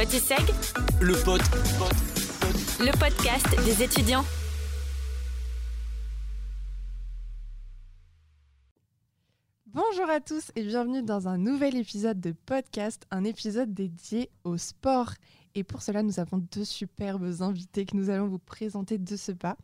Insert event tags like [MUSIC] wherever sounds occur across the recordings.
Potiseg, Le pote. le podcast des étudiants. Bonjour à tous et bienvenue dans un nouvel épisode de podcast, un épisode dédié au sport. Et pour cela, nous avons deux superbes invités que nous allons vous présenter de ce pas.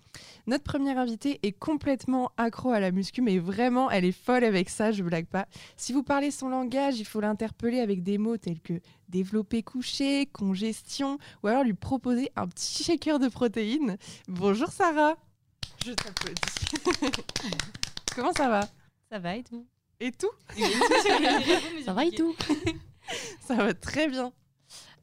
Notre première invitée est complètement accro à la muscu, mais vraiment, elle est folle avec ça, je blague pas. Si vous parlez son langage, il faut l'interpeller avec des mots tels que développer couché, congestion, ou alors lui proposer un petit shaker de protéines. Bonjour Sarah Je t'applaudis. [LAUGHS] Comment ça va? Ça va et tout? Et tout? [LAUGHS] Ça va et tout? Ça va très bien.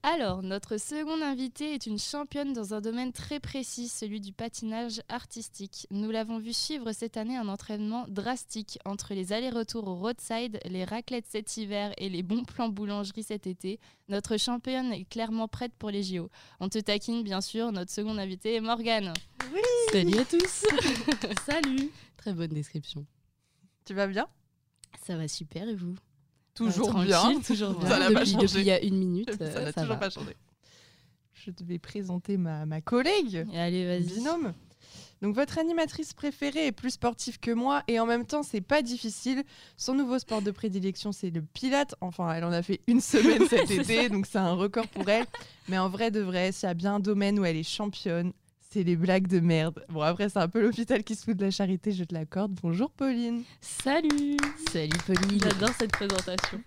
Alors, notre seconde invitée est une championne dans un domaine très précis, celui du patinage artistique. Nous l'avons vu suivre cette année un entraînement drastique entre les allers-retours au roadside, les raclettes cet hiver et les bons plans boulangerie cet été. Notre championne est clairement prête pour les JO. On te taquine, bien sûr, notre seconde invitée est Morgane. Salut à tous [LAUGHS] Salut Très bonne description. Tu vas bien? Ça va super et vous? Toujours bien. [LAUGHS] Toujours bien. Ça n'a pas changé. depuis il y a une minute, Ça euh, n'a toujours va. pas changé. Je vais présenter ma, ma collègue, Et allez, vas-y. binôme. Donc votre animatrice préférée est plus sportive que moi et en même temps c'est pas difficile. Son nouveau sport de prédilection c'est le pilate. Enfin elle en a fait une semaine [LAUGHS] cet été donc c'est un record pour elle. Mais en vrai de vrai s'il y a bien un domaine où elle est championne c'est les blagues de merde. Bon après c'est un peu l'hôpital qui se fout de la charité je te l'accorde. Bonjour Pauline. Salut Salut Pauline J'adore cette présentation.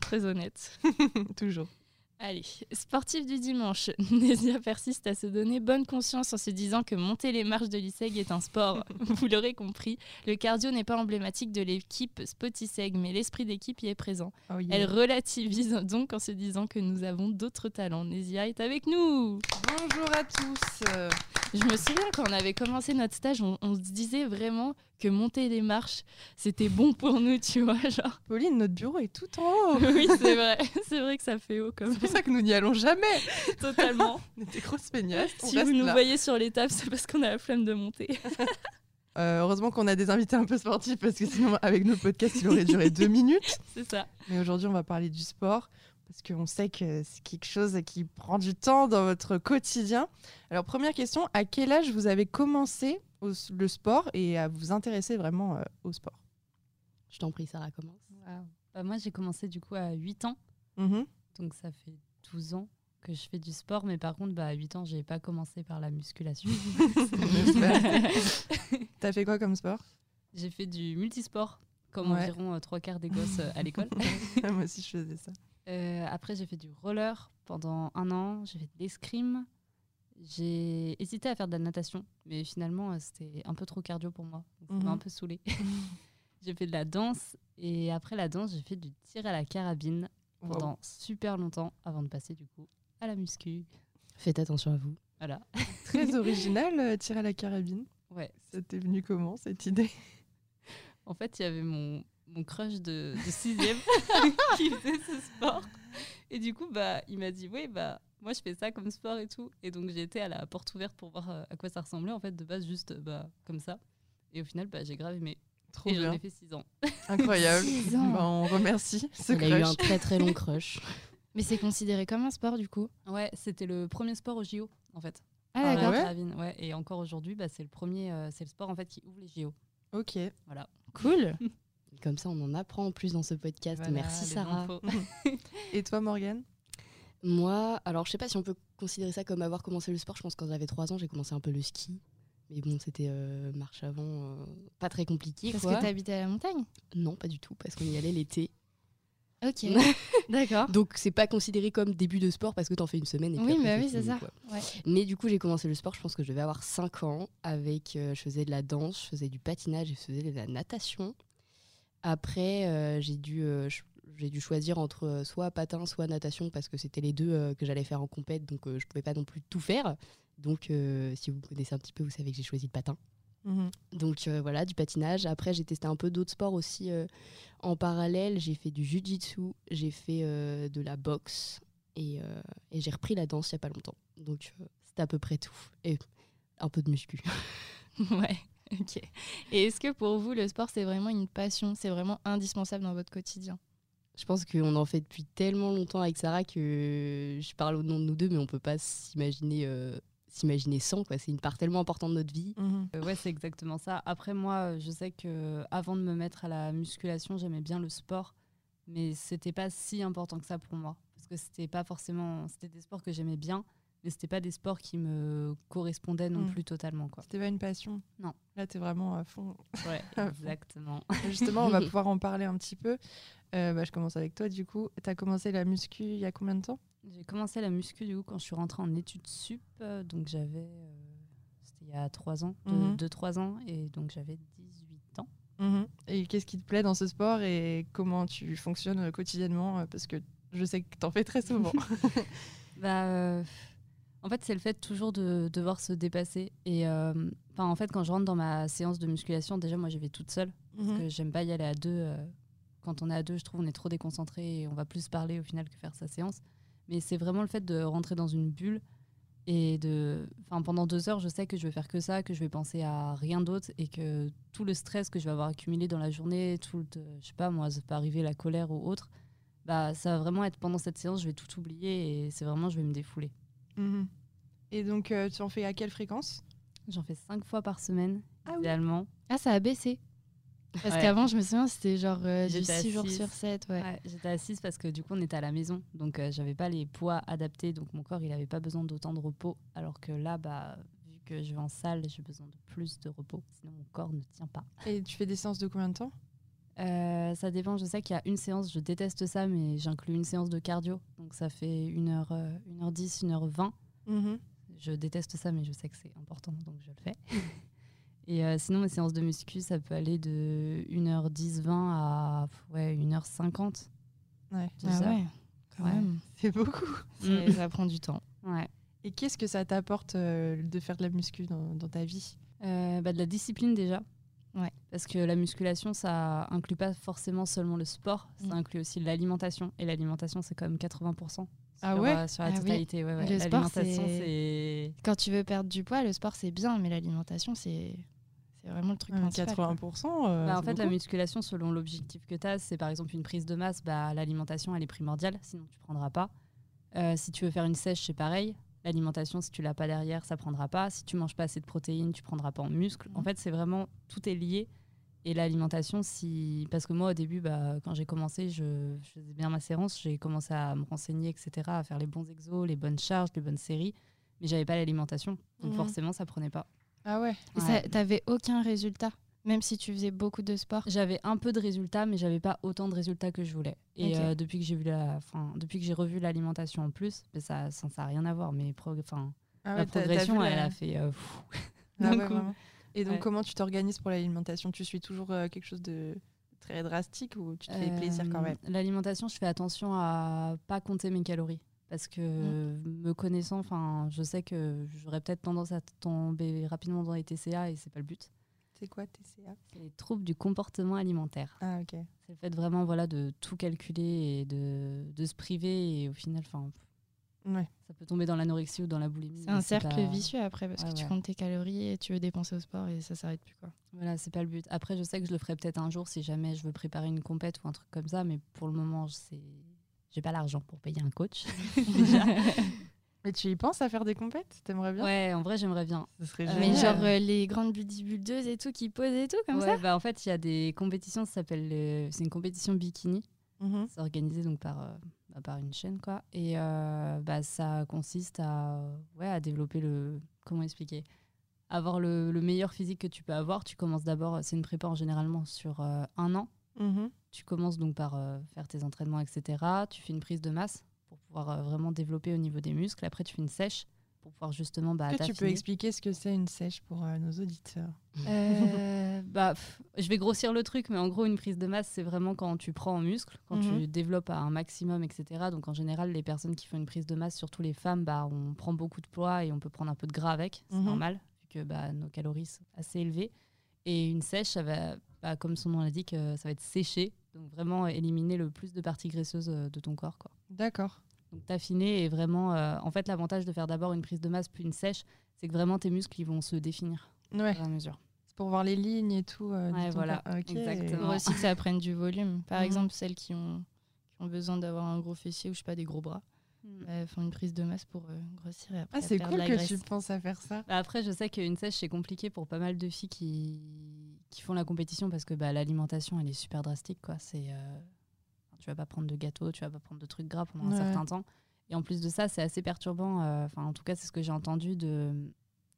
Très honnête. [LAUGHS] Toujours. Allez, sportif du dimanche, [LAUGHS] Nésia persiste à se donner bonne conscience en se disant que monter les marches de l'ISEG est un sport. [LAUGHS] Vous l'aurez compris, le cardio n'est pas emblématique de l'équipe Spotiseg, mais l'esprit d'équipe y est présent. Oh yeah. Elle relativise [LAUGHS] donc en se disant que nous avons d'autres talents. Nésia est avec nous Bonjour à tous. Je me souviens quand on avait commencé notre stage, on, on se disait vraiment que monter les marches, c'était bon pour nous, tu vois, [LAUGHS] genre. Pauline notre bureau est tout en [LAUGHS] haut. Oui, c'est vrai, [LAUGHS] c'est vrai que ça fait haut comme C'est pour ça que nous n'y allons jamais. totalement. On des grosses feignasses. Si vous nous là. voyez sur les tables, c'est parce qu'on a la flemme de monter. Euh, heureusement qu'on a des invités un peu sportifs parce que sinon, avec nos podcasts, il aurait duré deux minutes. C'est ça. Mais aujourd'hui, on va parler du sport parce qu'on sait que c'est quelque chose qui prend du temps dans votre quotidien. Alors, première question à quel âge vous avez commencé au- le sport et à vous intéresser vraiment euh, au sport? Je t'en prie Sarah, commence. Bah, moi, j'ai commencé du coup à 8 ans, Mhm. donc ça fait 12 ans que je fais du sport, mais par contre, bah, à 8 ans, j'ai pas commencé par la musculation. [LAUGHS] [LAUGHS] T'as fait quoi comme sport? J'ai fait du multisport, comme Ouais. environ euh, trois quarts des gosses euh, à l'école. [LAUGHS] Moi aussi, je faisais ça. Euh, après, j'ai fait du roller pendant un an, j'ai fait de l'escrime. J'ai hésité à faire de la natation, mais finalement, euh, c'était un peu trop cardio pour moi. donc Ça Mhm. m'a un peu saoulée. [LAUGHS] j'ai fait de la danse, et après la danse, j'ai fait du tir à la carabine pendant Wow. super longtemps avant de passer du coup à la muscu. Faites attention à vous. Voilà. [LAUGHS] Très original, euh, tir à la carabine. Ouais. Ça t'est venu comment cette idée? En fait, il y avait mon, mon crush de, de sixième [LAUGHS] [LAUGHS] qui faisait ce sport. Et du coup, bah, il m'a dit, oui, bah, moi, je fais ça comme sport et tout. Et donc, j'ai été à la porte ouverte pour voir euh, à quoi ça ressemblait. En fait, de base, juste bah, comme ça. Et au final, bah, j'ai grave aimé. Trop et j'en bien. ai fait six ans. Incroyable. [LAUGHS] Six ans. Bah, on remercie ce Il a eu crush. un très très long crush. Mais c'est considéré comme un sport du coup? Ouais, c'était le premier sport au JO, en fait. Ah Ah d'accord. ouais? Carabine, ouais. Et encore aujourd'hui, bah, c'est le premier, euh, c'est le sport en fait qui ouvre les JO. Ok. Voilà. Cool. Comme ça, on en apprend en plus dans ce podcast. Voilà, Merci Sarah. [LAUGHS] Et toi, Morgane? Moi, alors je sais pas si on peut considérer ça comme avoir commencé le sport. Je pense que quand j'avais 3 ans, j'ai commencé un peu le ski. Mais bon, c'était euh, marche avant, euh, pas très compliqué. Parce quoi. que t'habitais à la montagne? Non, pas du tout, parce qu'on y allait l'été. Ok. [LAUGHS] D'accord. Donc c'est pas considéré comme début de sport parce que t'en fais une semaine et puis Oui, après, bah oui, c'est ça. Ouais. Mais du coup j'ai commencé le sport, je pense que je devais avoir 5 ans avec, euh, je faisais de la danse, je faisais du patinage et je faisais de la natation. Après euh, j'ai dû, euh, j'ai dû choisir entre euh, soit patin, soit natation parce que c'était les deux que j'allais faire en compète donc je pouvais pas non plus tout faire. Donc si vous me connaissez un petit peu vous savez que j'ai choisi le patin. Mhm. Donc euh, voilà, du patinage. Après, j'ai testé un peu d'autres sports aussi euh, en parallèle. J'ai fait du jujitsu, j'ai fait euh, de la boxe et, et j'ai repris la danse il y a pas longtemps. Donc c'était à peu près tout. Et un peu de muscu. [LAUGHS] Ouais. [LAUGHS] Ok. Et est-ce que pour vous, le sport, c'est vraiment une passion? C'est vraiment indispensable dans votre quotidien? Je pense qu'on en fait depuis tellement longtemps avec Sarah que je parle au nom de nous deux, mais on peut pas s'imaginer euh, s'imaginer sans. quoi. C'est une part tellement importante de notre vie. Euh, ouais, c'est exactement ça. Après, moi, je sais que avant de me mettre à la musculation, j'aimais bien le sport, mais c'était pas si important que ça pour moi. Parce que c'était pas forcément. C'était des sports que j'aimais bien, mais c'était pas des sports qui me correspondaient non Mm. plus totalement. Quoi. C'était pas une passion? Non. Là, t'es vraiment à fond. Ouais, À [LAUGHS] fond. exactement. Justement, on va [LAUGHS] pouvoir en parler un petit peu. Euh, bah, je commence avec toi, du coup. T'as commencé la muscu il y a combien de temps? J'ai commencé la muscu du coup quand je suis rentrée en études sup, donc j'avais. euh, C'était il y a 3 ans, Mhm. 2-3 ans, et donc j'avais 18 ans. Et qu'est-ce qui te plaît dans ce sport? Et comment tu fonctionnes euh, quotidiennement? Parce que je sais que t'en fais très souvent. [LAUGHS] Bah, euh, en fait, c'est le fait toujours de devoir se dépasser. Et euh, en fait, quand je rentre dans ma séance de musculation, déjà, moi, j'y vais toute seule. Parce Mhm. que j'aime pas y aller à deux. euh, quand on est à deux, je trouve on est trop déconcentré et on va plus parler au final que faire sa séance. Mais c'est vraiment le fait de rentrer dans une bulle et de. Enfin, pendant deux heures, je sais que je vais faire que ça, que je vais penser à rien d'autre et que tout le stress que je vais avoir accumulé dans la journée, tout le, je sais pas, moi, ça peut arriver la colère ou autre, bah, ça va vraiment être pendant cette séance, je vais tout oublier et c'est vraiment, je vais me défouler. Mhm. Et donc, euh, tu en fais à quelle fréquence? J'en fais cinq fois par semaine, Ah oui. idéalement. Ah, ça a baissé. Parce Ouais. qu'avant, je me souviens, c'était genre euh, du à 6 jours six. sur 7. Ouais. Ouais, J'étais assise parce que du coup, on était à la maison. Donc, euh, j'avais pas les poids adaptés. Donc, mon corps, il avait pas besoin d'autant de repos. Alors que là, bah, vu que je vais en salle, j'ai besoin de plus de repos. Sinon, mon corps ne tient pas. Et tu fais des séances de combien de temps? Euh, ça dépend. Je sais qu'il y a une séance, je déteste ça, mais j'inclus une séance de cardio. Donc, ça fait 1h, 1h10, 1h20. Mhm. Je déteste ça, mais je sais que c'est important, donc je le fais. [LAUGHS] Et euh, sinon, mes séances de muscu, ça peut aller de 1h10, 20 à ouais, 1h50. Ouais. Ah ouais, quand Ouais. même. [LAUGHS] C'est beaucoup. C'est- Ça prend du temps. Ouais. Et qu'est-ce que ça t'apporte euh, de faire de la muscu dans, dans ta vie? Euh, bah, de la discipline déjà. Ouais. Parce que la musculation, ça inclut pas forcément seulement le sport, ça Mm. inclut aussi l'alimentation. Et l'alimentation, c'est quand même 80%. Ah sur, ouais? euh, Sur la Ah oui. totalité, ouais, ouais. Le sport, L'alimentation, c'est-. Quand tu veux perdre du poids, le sport, c'est bien, mais l'alimentation, c'est c'est vraiment le truc principal. quoi. 80%. euh, Bah, en fait, la musculation, selon l'objectif que tu as, c'est par exemple une prise de masse, bah, l'alimentation, elle est primordiale, sinon tu prendras pas. Euh, si tu veux faire une sèche, c'est pareil. L'alimentation, si tu l'as pas derrière, ça prendra pas. Si tu manges pas assez de protéines, tu prendras pas en muscle. En Mhm. fait, c'est vraiment, tout est lié. Et l'alimentation, si... parce que moi, au début, bah, quand j'ai commencé, je, je faisais bien ma séance, j'ai commencé à me renseigner, etc., à faire les bons exos, les bonnes charges, les bonnes séries, mais j'avais pas l'alimentation. Donc Mhm. forcément, ça prenait pas. Ah ouais. Et ça- t'avais aucun résultat, même si tu faisais beaucoup de sport. J'avais un peu de résultats, mais j'avais pas autant de résultats que je voulais. Et euh, depuis que j'ai vu la, enfin, depuis que j'ai revu l'alimentation en plus, ben ça, ça, ça a rien à voir. Mais pro- enfin, Ah la ouais, t'as- t'as progression, elle a fait. euh, fou. [LAUGHS] Ah ouais. Et donc, Ouais. comment tu t'organises pour l'alimentation? Tu suis toujours euh, quelque chose de très drastique ou tu te fais Euh, plaisir quand même? L'alimentation, je fais attention à pas compter mes calories. Parce que Mm. me connaissant, enfin, je sais que j'aurais peut-être tendance à tomber rapidement dans les TCA et c'est pas le but. C'est quoi TCA C'est les troubles du comportement alimentaire. Ah ok. C'est le fait vraiment voilà, de tout calculer et de, de se priver et au final, enfin, Ouais. ça peut tomber dans l'anorexie ou dans la boulimie. C'est un cercle pas- vicieux après, parce Ouais, que tu ouais. comptes tes calories et tu veux dépenser au sport et ça s'arrête plus. quoi. Voilà, c'est pas le but. Après, je sais que je le ferai peut-être un jour si jamais je veux préparer une compète ou un truc comme ça, mais pour le moment, c'est j'ai pas l'argent pour payer un coach. [LAUGHS] [LAUGHS] [LAUGHS] Mais tu y penses à faire des compètes? T'aimerais bien? Ouais, en vrai, j'aimerais bien. Ce serait Euh, Mais génial. genre euh, les grandes bodybuildeuses et tout qui posent et tout comme Ouais, ça? bah, en fait, il y a des compétitions, ça s'appelle le- c'est une compétition bikini. Mhm. C'est organisé donc par, euh, bah, par une chaîne quoi. Et euh, bah, ça consiste à ouais à développer le comment expliquer? Avoir le, le meilleur physique que tu peux avoir. Tu commences d'abord, c'est une prépa en généralement sur euh, un an. Mhm. Tu commences donc par euh, faire tes entraînements, etc. Tu fais une prise de masse pour pouvoir euh, vraiment développer au niveau des muscles. Après, tu fais une sèche pour pouvoir justement bah, Est-ce que tu peux expliquer ce que c'est une sèche pour euh, nos auditeurs? Euh, [LAUGHS] bah, pff, je vais grossir le truc, mais en gros, une prise de masse, c'est vraiment quand tu prends en muscle, quand Mhm. tu développes à un maximum, etc. Donc, en général, les personnes qui font une prise de masse, surtout les femmes, bah, on prend beaucoup de poids et on peut prendre un peu de gras avec. C'est Mhm. normal, vu que bah, nos calories sont assez élevées. Et une sèche, ça va, bah, comme son nom l'indique, euh, ça va être séché. Donc, vraiment éliminer le plus de parties graisseuses euh, de ton corps. Quoi. D'accord. Donc, t'affiner et vraiment. euh, en fait, l'avantage de faire d'abord une prise de masse puis une sèche, c'est que vraiment tes muscles ils vont se définir Ouais. au fur et à mesure. C'est pour voir les lignes et tout. euh, Ouais, voilà, corps. Ok. exactement. Pour aussi que ça prenne du volume. Par Mhm. exemple, celles qui ont, qui ont besoin d'avoir un gros fessier ou je sais pas des gros bras. Elles font une prise de masse pour euh, grossir et après Ah, c'est cool la que graisse. tu penses à faire ça. Bah après, je sais qu'une sèche, c'est compliqué pour pas mal de filles qui, qui font la compétition parce que bah, l'alimentation, elle est super drastique. Quoi. C'est, euh, tu vas pas prendre de gâteau, tu vas pas prendre de trucs gras pendant Ouais. un certain temps. Et en plus de ça, c'est assez perturbant. euh, Enfin, en tout cas, c'est ce que j'ai entendu. De...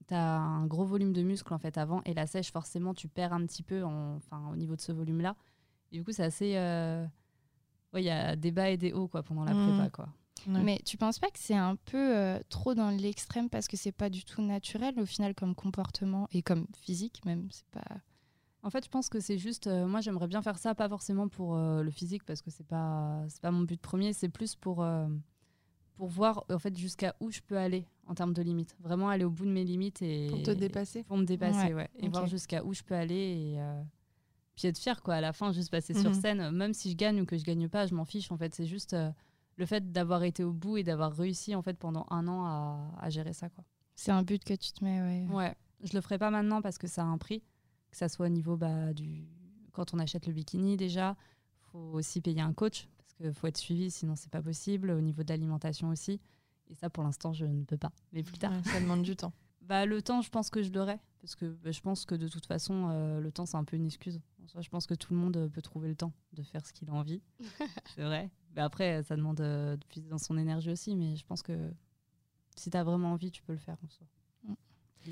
Tu as un gros volume de muscles en fait avant et la sèche, forcément, tu perds un petit peu en... enfin, au niveau de ce volume-là. Et du coup, c'est assez. euh, Ouais, il y a des bas et des hauts quoi, pendant la Mhm. prépa. Quoi. Ouais. Mais tu penses pas que c'est un peu euh, trop dans l'extrême parce que c'est pas du tout naturel au final comme comportement et comme physique même c'est pas En fait, je pense que c'est juste. euh, moi, j'aimerais bien faire ça, pas forcément pour euh, le physique, parce que c'est pas c'est pas mon but premier. C'est plus pour euh, pour voir en fait jusqu'à où je peux aller en termes de limites. Vraiment aller au bout de mes limites et Pour te dépasser. pour me dépasser, Ouais, ouais, et voir jusqu'à où je peux aller et euh, puis être fier quoi. À la fin, juste passer sur Mhm. scène, même si je gagne ou que je gagne pas, je m'en fiche. En fait, c'est juste euh, le fait d'avoir été au bout et d'avoir réussi en fait pendant un an à, à gérer ça quoi. c'est un but que tu te mets ouais. Ouais, je le ferai pas maintenant parce que ça a un prix, que ça soit au niveau bah, du quand on achète le bikini déjà, faut aussi payer un coach parce qu'il faut être suivi sinon c'est pas possible. Au niveau de l'alimentation aussi, et ça pour l'instant je ne peux pas. Mais plus tard, Ouais, ça demande du temps. [LAUGHS] bah le temps je pense que je l'aurai parce que bah, je pense que de toute façon euh, le temps c'est un peu une excuse. En soi, je pense que tout le monde peut trouver le temps de faire ce qu'il a envie, [LAUGHS] c'est vrai. Mais après ça demande euh, de puiser dans son énergie aussi, mais je pense que si tu as vraiment envie tu peux le faire en soi.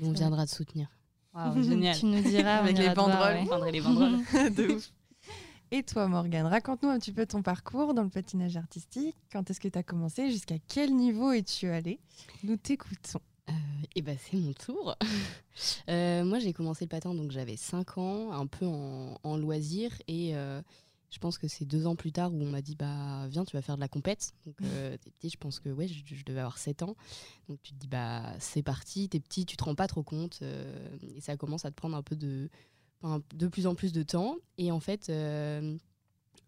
On viendra te soutenir. Génial. [LAUGHS] tu nous diras Avec les voir, banderoles. ouais. Je prendrai les banderoles. [LAUGHS] [LAUGHS] de ouf. Et toi, Morgane, raconte-nous un petit peu ton parcours dans le patinage artistique. Quand est-ce que tu as commencé? Jusqu'à quel niveau es-tu allé Nous t'écoutons. Et bah c'est mon tour. Euh, moi j'ai commencé le patin donc j'avais 5 ans, un peu en, en loisir et euh, je pense que c'est deux ans plus tard où on m'a dit bah viens tu vas faire de la compète. Donc [LAUGHS] euh, t'es petit, je pense que ouais je, je devais avoir 7 ans. Donc tu te dis bah c'est parti, t'es petit, tu te rends pas trop compte euh, et ça commence à te prendre un peu de, de plus en plus de temps et en fait euh,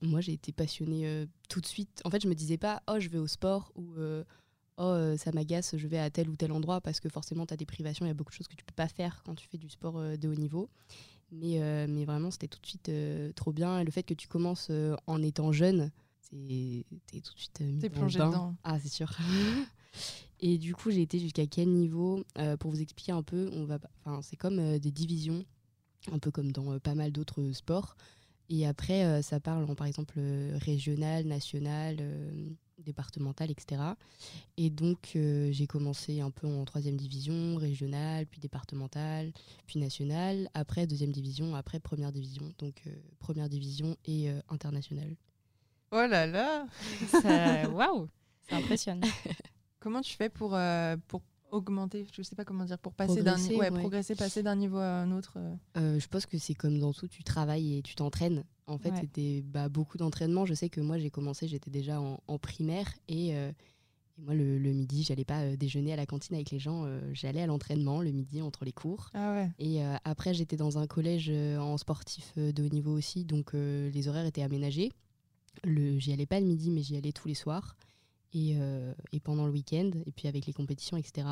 moi j'ai été passionnée tout de suite. En fait je me disais pas oh je vais au sport ou oh ça m'agace, je vais à tel ou tel endroit parce que forcément tu as des privations, il y a beaucoup de choses que tu peux pas faire quand tu fais du sport de haut niveau. Mais, euh, mais vraiment c'était tout de suite euh, trop bien et le fait que tu commences euh, en étant jeune, c'est t'es tout de suite mis le plongé bain. dedans. Ah c'est sûr. [LAUGHS] et du coup j'ai été jusqu'à quel niveau Pour vous expliquer un peu, on va, c'est comme des divisions, un peu comme dans pas mal d'autres sports. Et après, ça parle en, par exemple, régional, national, euh, départemental, etc. Et donc, euh, j'ai commencé un peu en troisième division, régionale, puis départementale, puis nationale. Après, deuxième division, après première division. Donc, euh, première division et euh, internationale. Oh là là waouh ça impressionne [LAUGHS] Comment tu fais pour, euh, pour augmenter Je sais pas comment dire, pour passer d'un ouais, ouais. progresser, passer d'un niveau à un autre. euh. Euh, je pense que c'est comme dans tout, tu travailles et tu t'entraînes. En fait, Ouais. c'était bah, beaucoup d'entraînement. Je sais que moi, j'ai commencé, j'étais déjà en, en primaire et, euh, et moi, le, le midi, j'allais pas euh, déjeuner à la cantine avec les gens. j'allais à l'entraînement le midi entre les cours. Ah. Et après, j'étais dans un collège en sportif de haut niveau aussi, donc les horaires étaient aménagés. Le, j'y allais pas le midi, mais j'y allais tous les soirs et, euh, et pendant le week-end, et puis avec les compétitions, etc.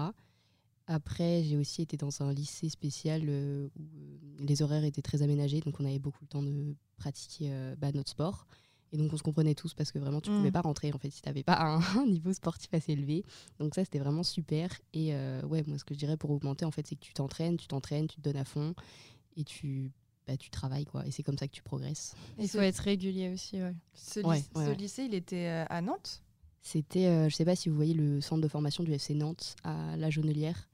Après, j'ai aussi été dans un lycée spécial euh, où euh, les horaires étaient très aménagés, donc on avait beaucoup le temps de pratiquer euh, bah, notre sport. Et donc on se comprenait tous parce que vraiment tu Mm. pouvais pas rentrer en fait si t'avais pas un, [LAUGHS] un niveau sportif assez élevé. Donc ça c'était vraiment super. Et euh, ouais, moi ce que je dirais pour augmenter en fait c'est que tu t'entraînes, tu t'entraînes, tu te donnes à fond et tu, bah, tu travailles quoi. Et c'est comme ça que tu progresses. il faut être régulier aussi ouais. ce Ouais, lycée, ouais, ce ouais. lycée, il était à Nantes? C'était, euh, je sais pas si vous voyez le centre de formation du FC Nantes à La Jonelière.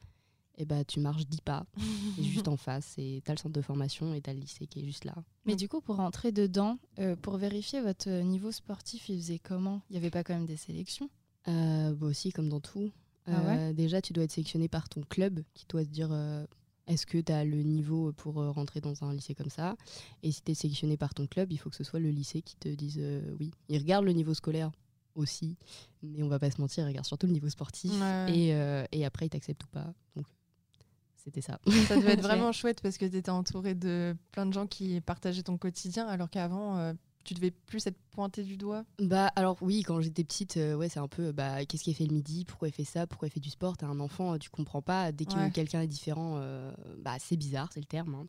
Et bah tu marches 10 pas, [LAUGHS] et juste en face, et t'as le centre de formation et t'as le lycée qui est juste là. mais du coup pour rentrer dedans euh, pour vérifier votre euh, niveau sportif il faisait comment? Il y avait pas quand même des sélections? Euh, bah aussi, comme dans tout. Ah ouais? Déjà, tu dois être sélectionné par ton club qui doit te dire euh, est-ce que tu as le niveau pour euh, rentrer dans un lycée comme ça? Et si tu es sélectionné par ton club, il faut que ce soit le lycée qui te dise euh, oui. Ils regardent le niveau scolaire aussi, mais on va pas se mentir, ils regardent surtout le niveau sportif. Ouais. Et, euh, et après, ils t'acceptent ou pas. Donc, c'était ça. Ça devait [LAUGHS] être vraiment chouette parce que tu étais entouré de plein de gens qui partageaient ton quotidien, alors qu'avant, euh, tu devais plus être pointé du doigt. Bah alors oui, quand j'étais petite, euh, ouais, c'est un peu bah qu'est-ce qu'il fait le midi, pourquoi il fait ça, pourquoi il fait du sport? T'es un enfant, euh, tu comprends pas. Dès que Ouais. quelqu'un est différent, bah c'est bizarre, c'est le terme. hein.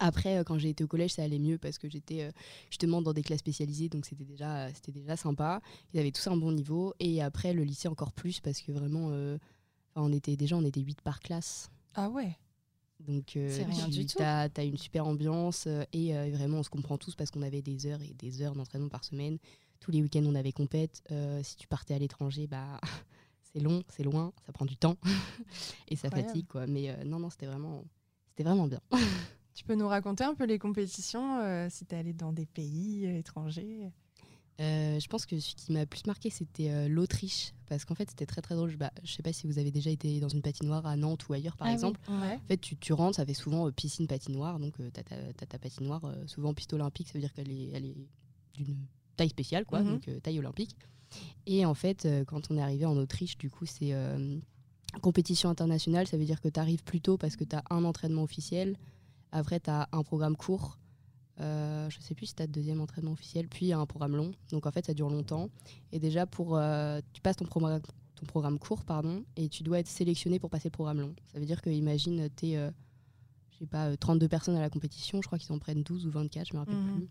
Après, euh, quand j'ai été au collège, ça allait mieux parce que j'étais euh, justement dans des classes spécialisées, donc c'était déjà, euh, c'était déjà sympa. Ils avaient tous un bon niveau. Et après, le lycée encore plus parce que vraiment, euh, on était déjà, on était 8 par classe. Ah ouais. Donc, euh, tu as, une super ambiance et euh, vraiment, on se comprend tous parce qu'on avait des heures et des heures d'entraînement par semaine. Tous les week-ends, on avait compète. Si tu partais à l'étranger, bah, [LAUGHS] c'est long, c'est loin, ça prend du temps [LAUGHS] et ça fatigue. Quoi. Mais non, non, c'était vraiment, c'était vraiment bien. [LAUGHS] Tu peux nous raconter un peu les compétitions, euh, si tu es allé dans des pays euh, étrangers? Euh, je pense que ce qui m'a plus marqué, c'était euh, l'Autriche. Parce qu'en fait, c'était très très drôle. Je, bah, je sais pas si vous avez déjà été dans une patinoire à Nantes ou ailleurs, par Ah oui. exemple. Ouais. En fait, tu, tu rentres, ça fait souvent euh, piscine patinoire. Donc, tu as, ta patinoire, souvent piste olympique, ça veut dire qu'elle est, elle est d'une taille spéciale, quoi, Mhm. donc taille olympique. Et en fait, quand on est arrivé en Autriche, du coup, c'est compétition internationale. Ça veut dire que tu arrives plus tôt parce que tu as un entraînement officiel. Après, tu as un programme court. Euh, je sais plus si tu as le deuxième entraînement officiel, puis un programme long. Donc en fait, ça dure longtemps. Et déjà, pour, euh, tu passes ton programme, ton programme court, pardon, et tu dois être sélectionné pour passer le programme long. Ça veut dire que, imagine, tu es, je sais pas, euh, 32 personnes à la compétition, je crois qu'ils en prennent 12 ou 24, je me rappelle Mhm. plus.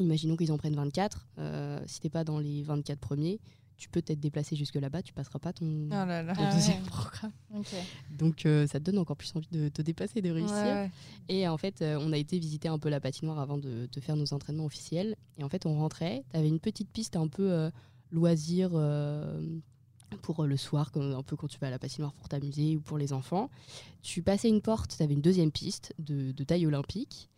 Imaginons qu'ils en prennent 24. euh, si t'es pas dans les 24 premiers, tu peux t'être déplacé jusque là-bas, tu passeras pas ton, Oh là là. ton Ah deuxième ouais. programme. Donc euh, ça te donne encore plus envie de te dépasser, de réussir. Ouais. Et en fait, euh, on a été visiter un peu la patinoire avant de, de faire nos entraînements officiels. Et en fait, on rentrait, tu avais une petite piste un peu euh, loisir euh, pour le soir, comme un peu quand tu vas à la patinoire pour t'amuser ou pour les enfants. Tu passais une porte, tu avais une deuxième piste de, de taille olympique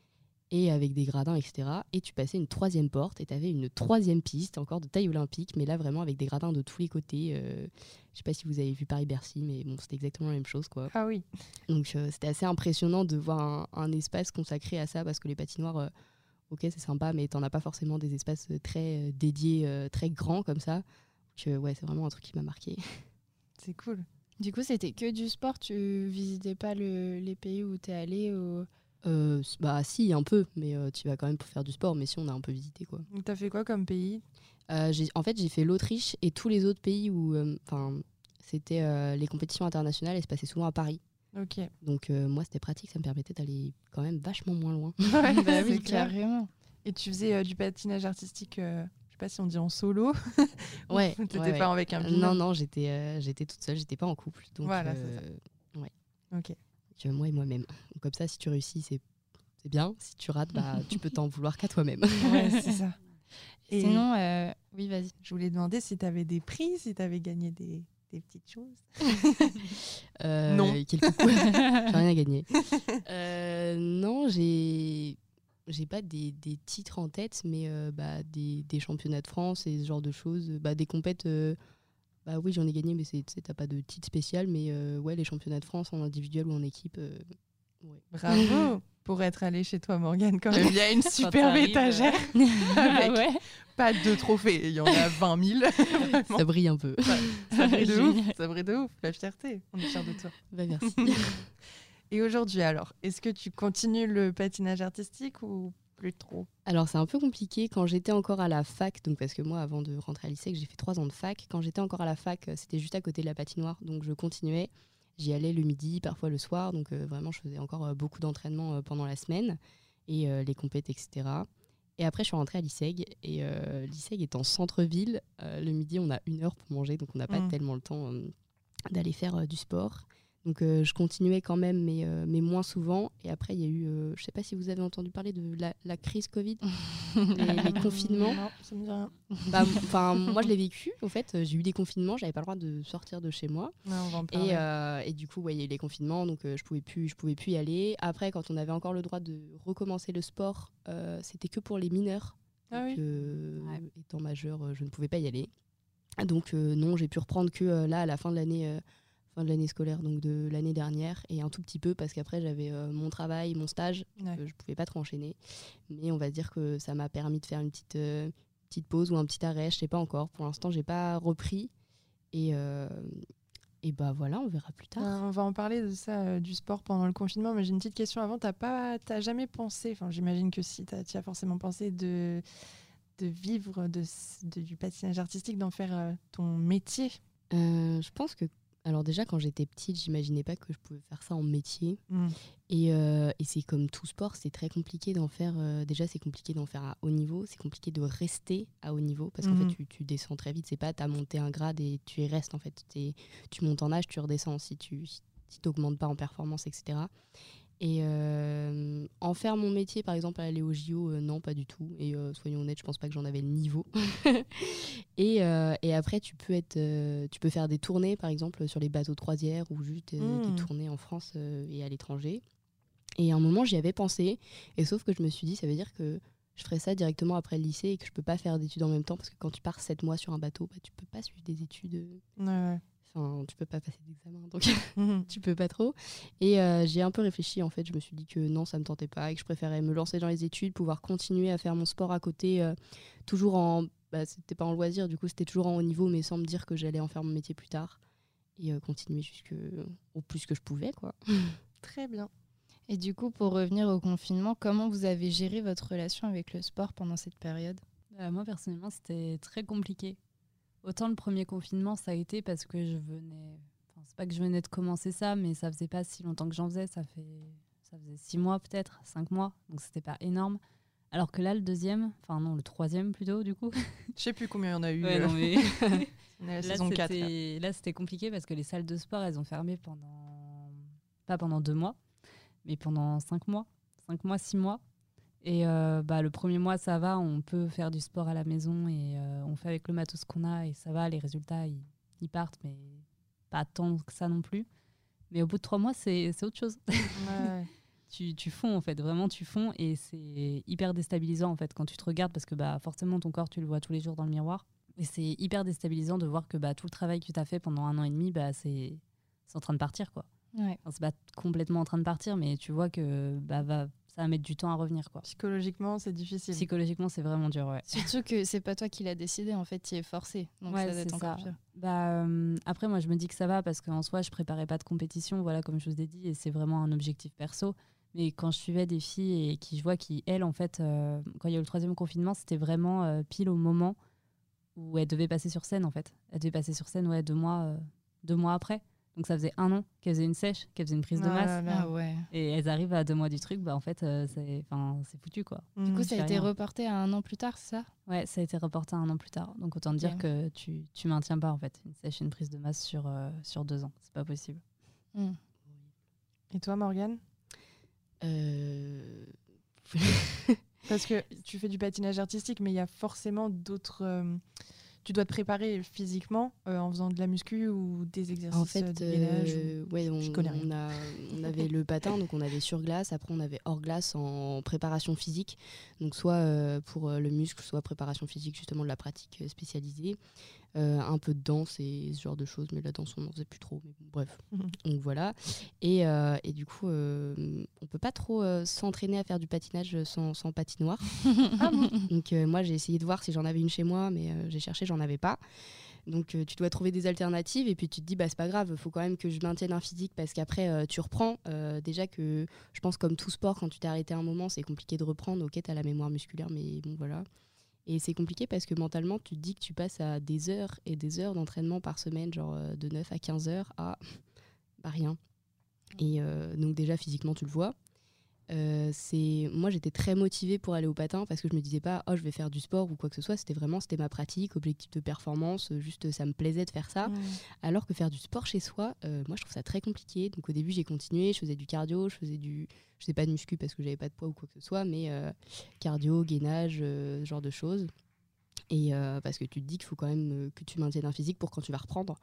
et avec des gradins, etc. Et tu passais une troisième porte et tu avais une troisième piste, encore de taille olympique, mais là vraiment avec des gradins de tous les côtés. Euh, je sais pas si vous avez vu Paris-Bercy, mais bon, c'était exactement la même chose, quoi. Ah oui. Donc euh, c'était assez impressionnant de voir un, un espace consacré à ça parce que les patinoires, euh, ok c'est sympa, mais t'en as pas forcément des espaces euh, très euh, dédiés, euh, très grands comme ça. Donc euh, ouais, c'est vraiment un truc qui m'a marqué. [LAUGHS] C'est cool. Du coup, c'était que du sport. Tu visitais pas le- les pays où t'es allé ou... Euh, bah si un peu, mais euh, tu vas quand même pour faire du sport. Mais si on a un peu visité quoi. Donc, T'as fait quoi comme pays? Euh, en fait j'ai fait l'Autriche et tous les autres pays où, euh, enfin c'était euh, les compétitions internationales, elles se passaient souvent à Paris. Ok. Donc euh, moi c'était pratique, ça me permettait d'aller quand même vachement moins loin. [LAUGHS] Ouais, [LAUGHS] Bah c'est oui, clair. carrément. Et tu faisais euh, du patinage artistique, euh, je sais pas si on dit en solo. [LAUGHS] Ouais, Ou T'étais ouais, ouais. pas avec un binôme? Non, non, j'étais euh, j'étais toute seule, j'étais pas en couple. Donc, Voilà, c'est euh, Ok. Moi et moi-même. Comme ça, si tu réussis, c'est c'est bien. Si tu rates, bah, tu peux t'en vouloir qu'à toi-même. [LAUGHS] Ouais, c'est ça. Et Sinon, euh, oui, vas-y. je voulais demander si tu avais des prix, si tu avais gagné des, des petites choses. [LAUGHS] Euh, Non. quelques coups. [LAUGHS] J'ai rien gagné. Euh, non, j'ai j'ai pas des, des titres en tête, mais euh, bah, des, des championnats de France et ce genre de choses. Bah, des compètes. Euh, bah oui, j'en ai gagné, mais t'as pas de titre spécial. Mais euh, ouais, les championnats de France en individuel ou en équipe. euh, ouais. Bravo [LAUGHS] pour être allé chez toi, Morgane, quand même. Il y a une superbe t'arrives, étagère [LAUGHS] Ah avec ouais. pas de trophées. Il y en a 20 000. Vraiment. Ça brille un peu. Ça brille de [LAUGHS] ouf. Ça brille de ouf. La fierté. On est fiers de toi. Bah, merci. Et aujourd'hui, alors, est-ce que tu continues le patinage artistique ou plus trop Alors c'est un peu compliqué quand j'étais encore à la fac, donc parce que moi avant de rentrer à lycée, j'ai fait trois ans de fac. Quand j'étais encore à la fac, euh, c'était juste à côté de la patinoire, donc je continuais. J'y allais le midi, parfois le soir, donc euh, vraiment je faisais encore euh, beaucoup d'entraînement euh, pendant la semaine et les compètes, etc. Et après je suis rentrée à l'ISEG et l'ISEG est en centre-ville. Le midi on a une heure pour manger, donc on n'a pas Mm. tellement le temps d'aller faire du sport. Donc euh, je continuais quand même, mais, euh, mais moins souvent. Et après, il y a eu, euh, je sais pas si vous avez entendu parler de la, la crise Covid, [LAUGHS] les, les confinements. Non, ça me dit rien. Bah, Enfin, moi, je l'ai vécu. En fait, j'ai eu des confinements, j'avais pas le droit de sortir de chez moi. Non, on va en parler. Et, euh, et du coup, ouais, il y a eu les confinements, donc euh, je pouvais plus, je pouvais plus y aller. Après, quand on avait encore le droit de recommencer le sport, euh, c'était que pour les mineurs. Ah Donc, oui. Ouais. étant majeur, je ne pouvais pas y aller. Donc euh, non, j'ai pu reprendre que euh, là à la fin de l'année, euh, fin de l'année scolaire, donc de l'année dernière, et un tout petit peu parce qu'après j'avais euh, mon travail, mon stage, Ouais. que je pouvais pas trop enchaîner. Mais on va dire que ça m'a permis de faire une petite euh, petite pause ou un petit arrêt, je sais pas encore. Pour l'instant, j'ai pas repris. Et euh, et bah voilà, on verra plus tard. Euh, on va en parler de ça, euh, du sport pendant le confinement, mais j'ai une petite question avant. T'as pas, t'as jamais pensé, enfin j'imagine que si, t'as- tu as forcément pensé de, de vivre de, du patinage artistique, d'en faire euh, ton métier? Euh, je pense que Alors déjà, quand j'étais petite, j'imaginais pas que je pouvais faire ça en métier. Mm. Et, euh, et c'est comme tout sport, c'est très compliqué d'en faire. euh, déjà, c'est compliqué d'en faire à haut niveau. C'est compliqué de rester à haut niveau parce qu'en fait, tu, tu descends très vite. C'est pas t'as monté un grade et tu y restes en fait. Tu montes en âge, tu redescends. Si tu si t'augmentes pas en performance, etc. Et euh, en faire mon métier, par exemple, aller au JO, euh, non, pas du tout. Et euh, soyons honnêtes, je pense pas que j'en avais le niveau. [LAUGHS] et, et après, tu peux, être, tu peux faire des tournées, par exemple, sur les bateaux de croisière ou juste des tournées en France et à l'étranger. Et à un moment, j'y avais pensé. Et sauf que je me suis dit, ça veut dire que je ferais ça directement après le lycée et que je peux pas faire d'études en même temps parce que quand tu pars 7 mois sur un bateau, bah, tu peux pas suivre des études. Ouais, ouais. Enfin, tu peux pas passer d'examen. Donc [LAUGHS] [LAUGHS] tu peux pas trop. Et euh, j'ai un peu réfléchi en fait. Je me suis dit que non, ça me tentait pas et que je préférais me lancer dans les études, pouvoir continuer à faire mon sport à côté, euh, toujours en. Bah, c'était pas en loisir, du coup c'était toujours en haut niveau, mais sans me dire que j'allais en faire mon métier plus tard et euh, continuer jusque au plus que je pouvais quoi. [LAUGHS] Très bien. Et du coup, pour revenir au confinement, comment vous avez géré votre relation avec le sport pendant cette période? Euh, moi, personnellement, c'était très compliqué. Autant le premier confinement, ça a été parce que je venais. Enfin, c'est pas que je venais de commencer ça, mais ça faisait pas si longtemps que j'en faisais. Ça, fait... ça faisait six mois, peut-être, cinq mois. Donc, c'était pas énorme. Alors que là, le deuxième, enfin, non, le troisième plutôt, du coup. [LAUGHS] Je sais plus combien il y en a eu. Ouais, euh, non, mais [LAUGHS] on est à la saison 4. là. c'était... là, c'était compliqué parce que les salles de sport, elles ont fermé pendant. Pas pendant deux mois, mais pendant cinq mois. Cinq mois, six mois. Et euh, bah, le premier mois, ça va, on peut faire du sport à la maison et euh, on fait avec le matos qu'on a et ça va, les résultats, ils, ils partent, mais pas tant que ça non plus. Mais au bout de trois mois, c'est autre chose. [LAUGHS] Ouais. tu, tu fonds en fait, vraiment tu fonds et c'est hyper déstabilisant en fait quand tu te regardes parce que bah, forcément ton corps, tu le vois tous les jours dans le miroir. Et c'est hyper déstabilisant de voir que bah, tout le travail que tu as fait pendant un an et demi, bah, c'est c'est en train de partir quoi. Ouais. Enfin, c'est pas complètement en train de partir, mais tu vois que bah, va, ça va mettre du temps à revenir quoi. Psychologiquement, c'est difficile. Psychologiquement, c'est vraiment dur, ouais. Surtout que c'est pas toi qui l'as décidé, en fait, tu es forcé. Donc Ouais, ça doit être encore pire. Bah, euh, après, moi, je me dis que ça va parce qu'en soi, je préparais pas de compétition, voilà, comme je vous ai dit, et c'est vraiment un objectif perso. Mais quand je suivais des filles et qui je vois qui, elles, en fait, euh, quand il y a eu le troisième confinement, c'était vraiment euh, pile au moment où elles devaient passer sur scène, en fait. Elles devaient passer sur scène, ouais, deux mois, euh, deux mois après. Donc ça faisait un an qu'elles faisaient une sèche, qu'elles faisaient une prise de Ah masse. là là. Ah ouais. Et elles arrivent à deux mois du truc, bah en fait, euh, c'est foutu, quoi. Du coup, Mhm. ça a été rien. reporté à un an plus tard, c'est ça? Ouais, ça a été reporté un an plus tard. Donc autant te dire que tu, tu maintiens pas en fait une sèche, une prise de masse sur, euh, sur deux ans. C'est pas possible. Hmm. Et toi, Morgane? Euh, [LAUGHS] Parce que [LAUGHS] tu fais du patinage artistique, mais il y a forcément d'autres. Euh, tu dois te préparer physiquement euh, en faisant de la muscu ou des exercices En euh, fait, de gainage. euh, ouais, on, je connais rien. on a- on avait le patin, donc on avait sur glace. Après, on avait hors glace en préparation physique. Donc, soit euh, pour euh, le muscle, soit préparation physique, justement de la pratique euh, spécialisée. Euh, un peu de danse et ce genre de choses, mais la danse, on n'en faisait plus trop. Mais bon, bref, Mhm. donc voilà. Et, euh, et du coup, euh, on peut pas trop s'entraîner à faire du patinage sans, sans patinoire. Ah bon [LAUGHS] Donc moi j'ai essayé de voir si j'en avais une chez moi, mais j'ai cherché, j'en avais pas. Donc euh, tu dois trouver des alternatives et puis tu te dis bah c'est pas grave, faut quand même que je maintienne un physique parce qu'après euh, tu reprends. Euh, déjà que je pense comme tout sport quand tu t'es arrêté un moment c'est compliqué de reprendre. Ok t'as la mémoire musculaire mais bon voilà. Et c'est compliqué parce que mentalement tu te dis que tu passes à des heures et des heures d'entraînement par semaine, genre euh, de 9 à 15 heures à bah rien. Et euh, donc déjà physiquement tu le vois. Euh, c'est moi j'étais très motivée pour aller au patin parce que je me disais pas oh je vais faire du sport ou quoi que ce soit. C'était vraiment c'était ma pratique objectif de performance euh, juste ça me plaisait de faire ça. Alors que faire du sport chez soi euh, moi je trouve ça très compliqué. Donc au début j'ai continué je faisais du cardio je faisais du je faisais pas de muscu parce que j'avais pas de poids ou quoi que ce soit mais euh, cardio gainage ce genre de choses. Et parce que tu te dis qu'il faut quand même que tu maintiennes un physique pour quand tu vas reprendre.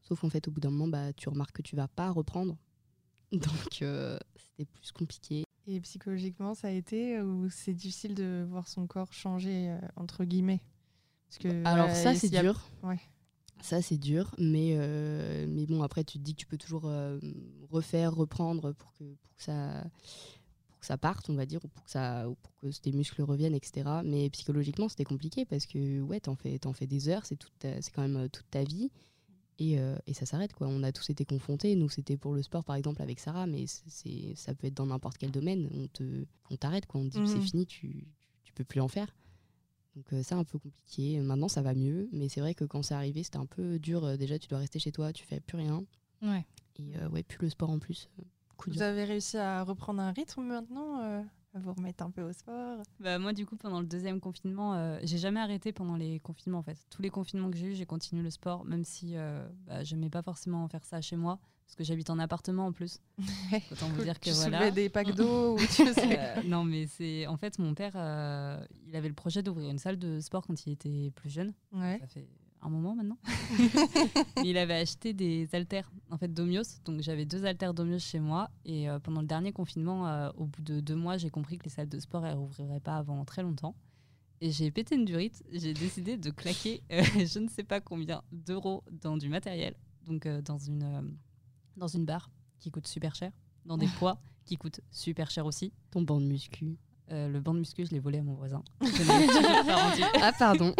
Sauf qu'en fait au bout d'un moment bah tu remarques que tu vas pas reprendre. [LAUGHS] Donc c'était plus compliqué Et psychologiquement, ça a été ou c'est difficile de voir son corps changer euh, entre guillemets? Parce que Alors voilà, ça il c'est a- dur. ouais. Ça c'est dur, mais euh, mais bon après tu te dis que tu peux toujours euh, refaire, reprendre pour que pour que ça pour que ça parte, on va dire, ou pour que ça ou pour que tes muscles reviennent, etc. Mais psychologiquement c'était compliqué parce que ouais t'en fais t'en fais des heures, c'est toute ta- c'est quand même euh, toute ta vie. Et, euh, et ça s'arrête quoi. On a tous été confrontés. Nous c'était pour le sport par exemple avec Sarah, mais c'est- ça peut être dans n'importe quel domaine. On te on t'arrête quoi. On te dit c'est Mhm. fini, tu tu peux plus en faire. Donc euh, ça, un peu compliqué. Maintenant, ça va mieux, mais c'est vrai que quand c'est arrivé, c'était un peu dur. Euh, déjà, tu dois rester chez toi, tu fais plus rien. Ouais. Et euh, ouais, plus le sport en plus. coup Vous dur. avez réussi à reprendre un rythme maintenant vous remettre un peu au sport Bah, moi, du coup, pendant le deuxième confinement, euh, j'ai jamais arrêté pendant les confinements en fait. Tous les confinements que j'ai eu, j'ai continué le sport, même si euh, bah, j'aimais pas forcément faire ça chez moi, parce que j'habite en appartement en plus. [LAUGHS] Autant vous dire que tu voilà. des packs d'eau [LAUGHS] ou tu faisais- Euh, non, mais c'est en fait mon père, il avait le projet d'ouvrir une salle de sport quand il était plus jeune. Ouais. Ça fait un moment maintenant. [LAUGHS] Il avait acheté des haltères en fait d'Omios, donc j'avais deux haltères d'Omios chez moi. Et euh, pendant le dernier confinement, euh, au bout de deux mois, j'ai compris que les salles de sport elles rouvriraient pas avant très longtemps. Et j'ai pété une durite. J'ai décidé de claquer euh, [LAUGHS] je ne sais pas combien d'euros dans du matériel, donc dans une dans une barre qui coûte super cher, dans des [LAUGHS] poids qui coûtent super cher aussi. Ton banc de muscu. Le banc de muscu, je l'ai volé à mon voisin. Ah, pardon.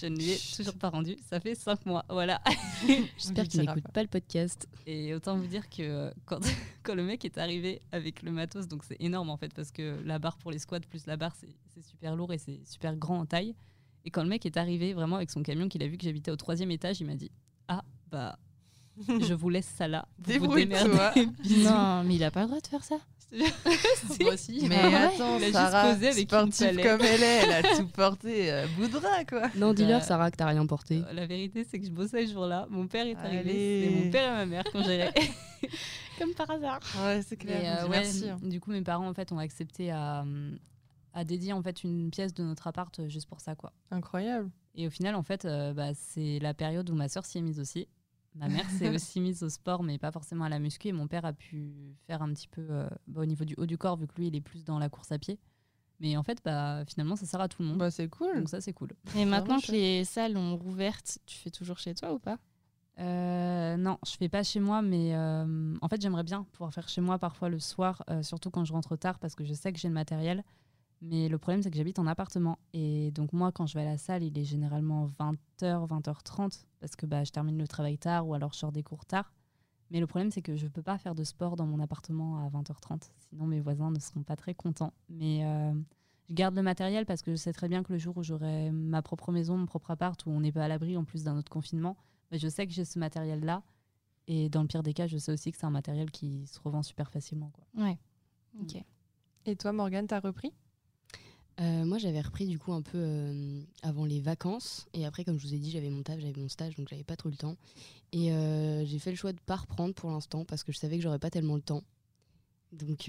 Je ne l'ai toujours pas rendu. Ça fait cinq mois. Voilà. [LAUGHS] J'espère qu'il n'écoute pas le podcast. Et autant vous dire que euh, quand, [LAUGHS] quand le mec est arrivé avec le matos, donc c'est énorme en fait, parce que la barre pour les squats plus la barre, c'est super lourd et c'est super grand en taille. Et quand le mec est arrivé vraiment avec son camion, qu'il a vu que j'habitais au troisième étage, il m'a dit Ah, bah, [LAUGHS] je vous laisse ça là. Vous vous Débrouille-toi. démerdez. Non, mais il a pas le droit de faire ça. [LAUGHS] Moi aussi. Mais Ah ouais attends, Il a juste Sarah, posé avec sportive comme elle est, elle a [LAUGHS] tout porté euh, bout de bras, quoi. Non, dis-leur, Bah, Sarah, que t'as rien porté. Euh, La vérité, c'est que je bossais ce jour-là. Mon père est arrivé. C'est mon père et ma mère qui ont géré. [LAUGHS] Comme par hasard. Ouais, c'est clair. euh, ouais, merci. Du coup, mes parents en fait ont accepté à, à dédier en fait une pièce de notre appart euh, juste pour ça quoi. Incroyable. Et au final, en fait, euh, bah, c'est la période où ma sœur s'y est mise aussi. Ma mère s'est [LAUGHS] aussi mise au sport, mais pas forcément à la muscu. Et mon père a pu faire un petit peu euh, bah, au niveau du haut du corps, vu que lui, il est plus dans la course à pied. Mais en fait, bah, finalement, ça sert à tout le monde. Bah, c'est cool. Donc ça, c'est cool. Et maintenant que les salles ont rouvertes, tu fais toujours chez toi ou pas? Euh, non, je fais pas chez moi, mais euh, en fait, j'aimerais bien pouvoir faire chez moi parfois le soir, euh, surtout quand je rentre tard, parce que je sais que j'ai le matériel. Mais le problème, c'est que j'habite en appartement. Et donc, moi, quand je vais à la salle, il est généralement 20h, 20h30, parce que bah, je termine le travail tard ou alors je sors des cours tard. Mais le problème, c'est que je peux pas faire de sport dans mon appartement à 20h30. Sinon, mes voisins ne seront pas très contents. Mais euh, je garde le matériel parce que je sais très bien que le jour où j'aurai ma propre maison, mon propre appart, où on n'est pas à l'abri en plus d'un autre confinement, mais je sais que j'ai ce matériel-là. Et dans le pire des cas, je sais aussi que c'est un matériel qui se revend super facilement. Quoi. Ouais. Ok. Et toi, Morgane, t'as repris? Euh, moi, j'avais repris du coup un peu euh, avant les vacances. Et après, comme je vous ai dit, j'avais mon taf, j'avais mon stage, donc j'avais pas trop le temps. Et euh, j'ai fait le choix de pas reprendre pour l'instant parce que je savais que j'aurais pas tellement le temps. Donc,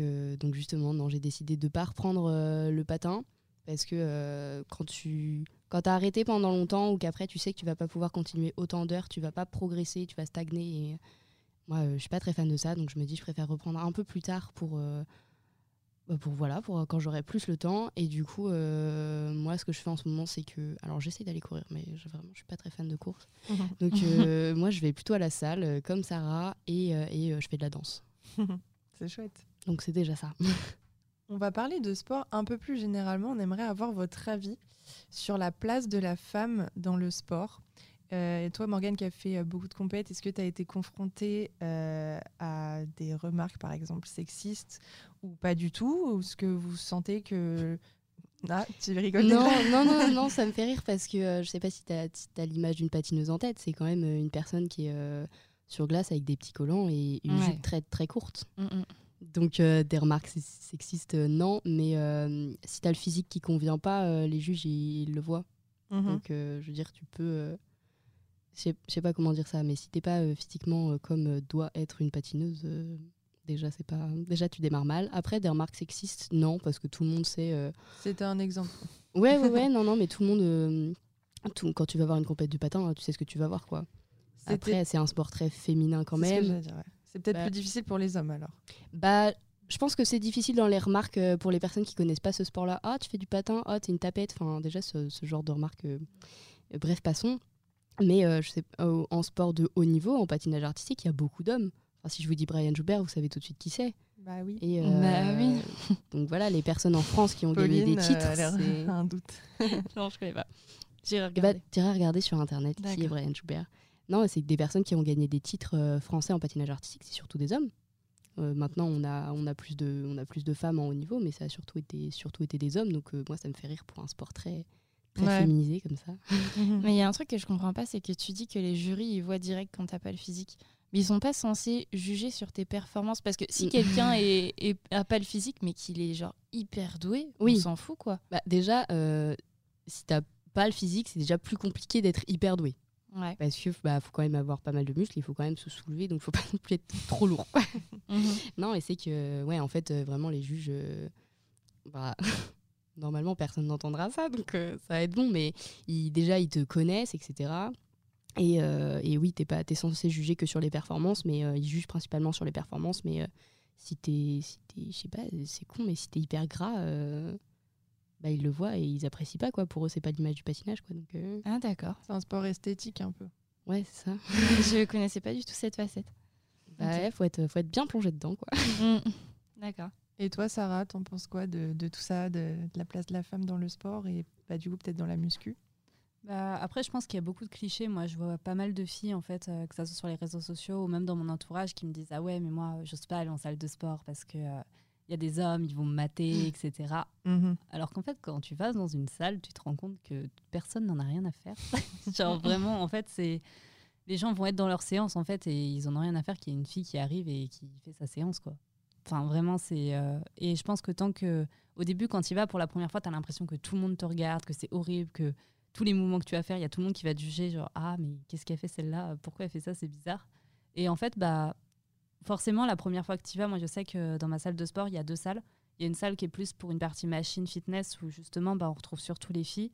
justement, non, j'ai décidé de pas reprendre le patin parce que quand tu quand as arrêté pendant longtemps ou qu'après tu sais que tu vas pas pouvoir continuer autant d'heures, tu vas pas progresser, tu vas stagner. Et moi, je suis pas très fan de ça, donc je me dis je préfère reprendre un peu plus tard pour pour voilà pour quand j'aurai plus le temps et du coup euh, moi ce que je fais en ce moment c'est que alors j'essaie d'aller courir mais je, vraiment je suis pas très fan de course [LAUGHS] donc euh, moi je vais plutôt à la salle euh, comme Sarah et, et je fais de la danse [LAUGHS] C'est chouette. donc c'est déjà ça [LAUGHS] On va parler de sport un peu plus généralement. On aimerait avoir votre avis sur la place de la femme dans le sport. Euh, et toi, Morgane, qui a fait euh, beaucoup de compètes, est-ce que tu as été confrontée euh, à des remarques, par exemple, sexistes ou pas du tout Ou est-ce que vous sentez que. [LAUGHS] Ah, tu rigoles non, non non non ça me fait rire parce que euh, je sais pas si tu as, l'image d'une patineuse en tête c'est quand même euh, une personne qui est euh, sur glace avec des petits collants et une Ouais. jupe très très courte Mm, mm. Donc euh, des remarques sex- sexistes, non, mais si t'as le physique qui convient pas, les juges ils, le voient. Mhm. Donc je veux dire, tu peux, je sais- pas comment dire ça, mais si t'es pas physiquement comme doit être une patineuse, déjà c'est pas, déjà tu démarres mal. Après des remarques sexistes, non, parce que tout le monde sait. euh, C'était un exemple. Ouais ouais ouais, [LAUGHS] non non, mais tout le monde, euh, tout- quand tu vas voir une compète du patin, tu sais ce que tu vas voir quoi. Après c'est un sport très féminin quand c'est ce que même. ouais. C'est peut-être Bah. plus difficile pour les hommes alors. Bah, je pense que c'est difficile dans les remarques euh, pour les personnes qui connaissent pas ce sport-là. Ah, tu fais du patin, ah, t'es une tapette. Enfin, déjà, ce, ce genre de remarques. euh, bref, passons. Mais euh, je sais, euh, en sport de haut niveau, en patinage artistique, il y a beaucoup d'hommes. Enfin, si je vous dis Brian Joubert, vous savez tout de suite qui c'est. Bah oui. Et, Bah oui. [LAUGHS] Donc voilà, les personnes en France qui ont gagné des euh, titres, a c'est- [LAUGHS] un doute. [LAUGHS] Non, je connais pas. J'irai bah, regarder. t'iras regarder sur internet qui est. Brian Joubert. Non, c'est des personnes qui ont gagné des titres euh, français en patinage artistique, c'est surtout des hommes. Euh, maintenant, on a, on, a plus de, on a plus de femmes en haut niveau, mais ça a surtout été, surtout été des hommes. Donc, euh, moi, ça me fait rire pour un sport très, très Ouais. féminisé comme ça. Mais il y a un truc que je comprends pas, c'est que tu dis que les jurys ils voient direct quand t'as pas le physique. Mais ils sont pas censés juger sur tes performances parce que si Mm. quelqu'un est, est- a pas le physique mais qu'il est genre hyper doué, Oui. on s'en fout quoi. Bah, déjà, euh, si t'as pas le physique, c'est déjà plus compliqué d'être hyper doué. Ouais. Parce que bah, faut quand même avoir pas mal de muscles, il faut quand même se soulever, donc faut pas [LAUGHS] non plus être trop lourd. quoi. non, et c'est que, ouais, en fait, euh, vraiment, les juges, euh, bah, [LAUGHS] normalement, personne n'entendra ça, donc euh, ça va être bon, mais ils, déjà, ils te connaissent, etc. Et, euh, et oui, t'es pas, t'es censé juger que sur les performances, mais euh, ils jugent principalement sur les performances, mais euh, si t'es, si t'es, je sais pas, c'est con, mais si t'es hyper gras, euh, bah, ils le voient et ils apprécient pas, quoi. Pour eux, c'est pas l'image du patinage, quoi. Donc, euh, Ah d'accord. C'est un sport esthétique un peu. ouais, c'est ça. [LAUGHS] je connaissais pas du tout cette facette. Bah, ouais, faut être, faut être bien plongé dedans, quoi. [LAUGHS] Mm. D'accord. Et toi, Sarah, t'en penses quoi de, de tout ça, de, de la place de la femme dans le sport et bah, du coup peut-être dans la muscu? Bah, après, je pense qu'il y a beaucoup de clichés. Moi, je vois pas mal de filles, en fait, euh, que ça soit sur les réseaux sociaux ou même dans mon entourage, qui me disent Ah ouais, mais moi, j'ose pas aller en salle de sport parce que euh, il y a des hommes, ils vont me mater, etc. Alors qu'en fait, quand tu vas dans une salle, tu te rends compte que personne n'en a rien à faire. [LAUGHS] Genre, vraiment, en fait, c'est. Les gens vont être dans leur séance, en fait, et ils en ont rien à faire qu'il y ait une fille qui arrive et qui fait sa séance, quoi. Enfin, vraiment, c'est. euh, Et je pense que tant que. Au début, quand tu y vas pour la première fois, tu as l'impression que tout le monde te regarde, que c'est horrible, que tous les mouvements que tu vas faire, il y a tout le monde qui va te juger, genre, ah, mais qu'est-ce qu'elle fait celle-là? Pourquoi elle fait ça? C'est bizarre. Et en fait, bah. Forcément, la première fois que tu vas, moi, je sais que dans ma salle de sport, il y a deux salles. Il y a une salle qui est plus pour une partie machine fitness où justement bah, on retrouve surtout les filles.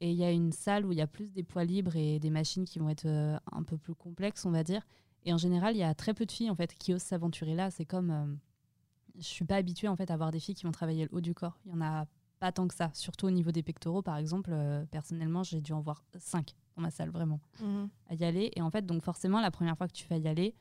Et il y a une salle où il y a plus des poids libres et des machines qui vont être euh, un peu plus complexes, on va dire. Et en général, il y a très peu de filles en fait qui osent s'aventurer là. C'est comme euh, je suis pas habituée en fait à voir des filles qui vont travailler le haut du corps. Il y en a pas tant que ça. Surtout au niveau des pectoraux, par exemple. euh, personnellement, j'ai dû en voir cinq dans ma salle vraiment à y aller. Et en fait, donc forcément, la première fois que tu vas y aller,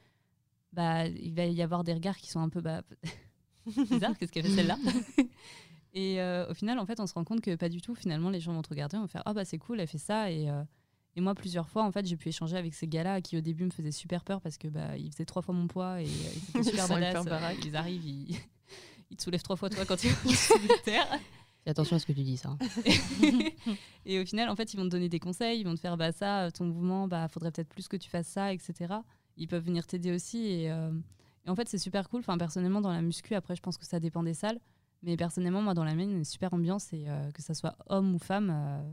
bah, il va y avoir des regards qui sont un peu bah, [LAUGHS] bizarres. Qu'est-ce qu'elle fait celle-là? [LAUGHS] Et euh, au final, en fait, on se rend compte que pas du tout. Finalement, les gens vont te regarder, vont faire ah bah c'est cool, elle fait ça. Et, euh, et moi, plusieurs fois, en fait, j'ai pu échanger avec ces gars-là qui au début me faisaient super peur parce que bah ils faisaient trois fois mon poids et euh, ils étaient [LAUGHS] super badass. Ils arrivent, ils, ils te soulèvent trois fois toi quand tu es terre. Fais attention à ce que tu dis, ça. [LAUGHS] et au final, en fait, ils vont te donner des conseils, ils vont te faire bah ça, ton mouvement, bah faudrait peut-être plus que tu fasses ça, etc. Ils peuvent venir t'aider aussi et, euh, et en fait, c'est super cool. Enfin, personnellement, dans la muscu, après, je pense que ça dépend des salles, mais personnellement, moi, dans la mienne, une super ambiance et euh, que ça soit homme ou femme, euh,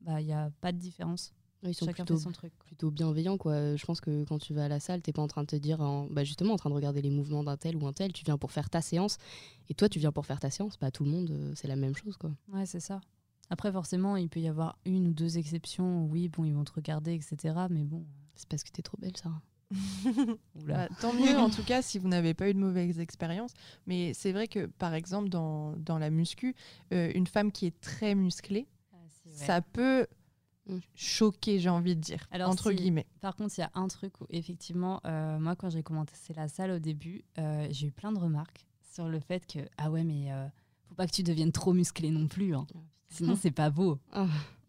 bah il y a pas de différence. Ils sont Chacun plutôt, fait son truc. plutôt bienveillants, quoi. Je pense que quand tu vas à la salle, t'es pas en train de te dire, en- bah, justement, en train de regarder les mouvements d'un tel ou un tel. Tu viens pour faire ta séance. Et toi, tu viens pour faire ta séance. Bah, tout le monde, euh, c'est la même chose, quoi. Ouais, c'est ça. Après, forcément, il peut y avoir une ou deux exceptions. Oui, bon, ils vont te regarder, etc. Mais bon. C'est parce que t'es trop belle, Sarah. [LAUGHS] Oula. Bah, tant mieux en tout cas si vous n'avez pas eu de mauvaise expérience. Mais c'est vrai que par exemple dans, dans la muscu, euh, une femme qui est très musclée, ça peut Mm. choquer, j'ai envie de dire, Alors, entre si- guillemets. Par contre, il y a un truc où, effectivement, euh, moi, quand j'ai commencé la salle au début, euh, j'ai eu plein de remarques sur le fait que, ah ouais, mais euh, faut pas que tu deviennes trop musclé non plus. hein. Sinon, c'est pas beau. [LAUGHS]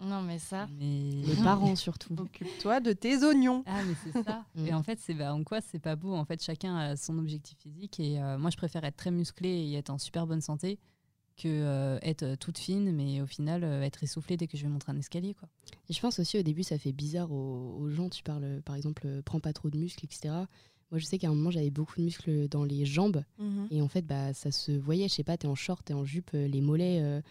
Ah, Non mais ça. Mais... les parents, surtout. Occupe-toi de tes oignons. Ah, mais c'est ça. [LAUGHS] Mm. et en fait, c'est bah, en quoi c'est pas beau? En fait, chacun a son objectif physique. Et euh, moi, je préfère être très musclé et être en super bonne santé que euh, être euh, toute fine, mais au final, euh, être essoufflée dès que je vais monter un escalier. Quoi. Et je pense aussi au début, ça fait bizarre aux, aux gens. Tu parles, par exemple, euh, prends pas trop de muscles, etc. Moi, je sais qu'à un moment, j'avais beaucoup de muscles dans les jambes. Et en fait, bah, ça se voyait, je sais pas, t'es en short, t'es en jupe, les mollets.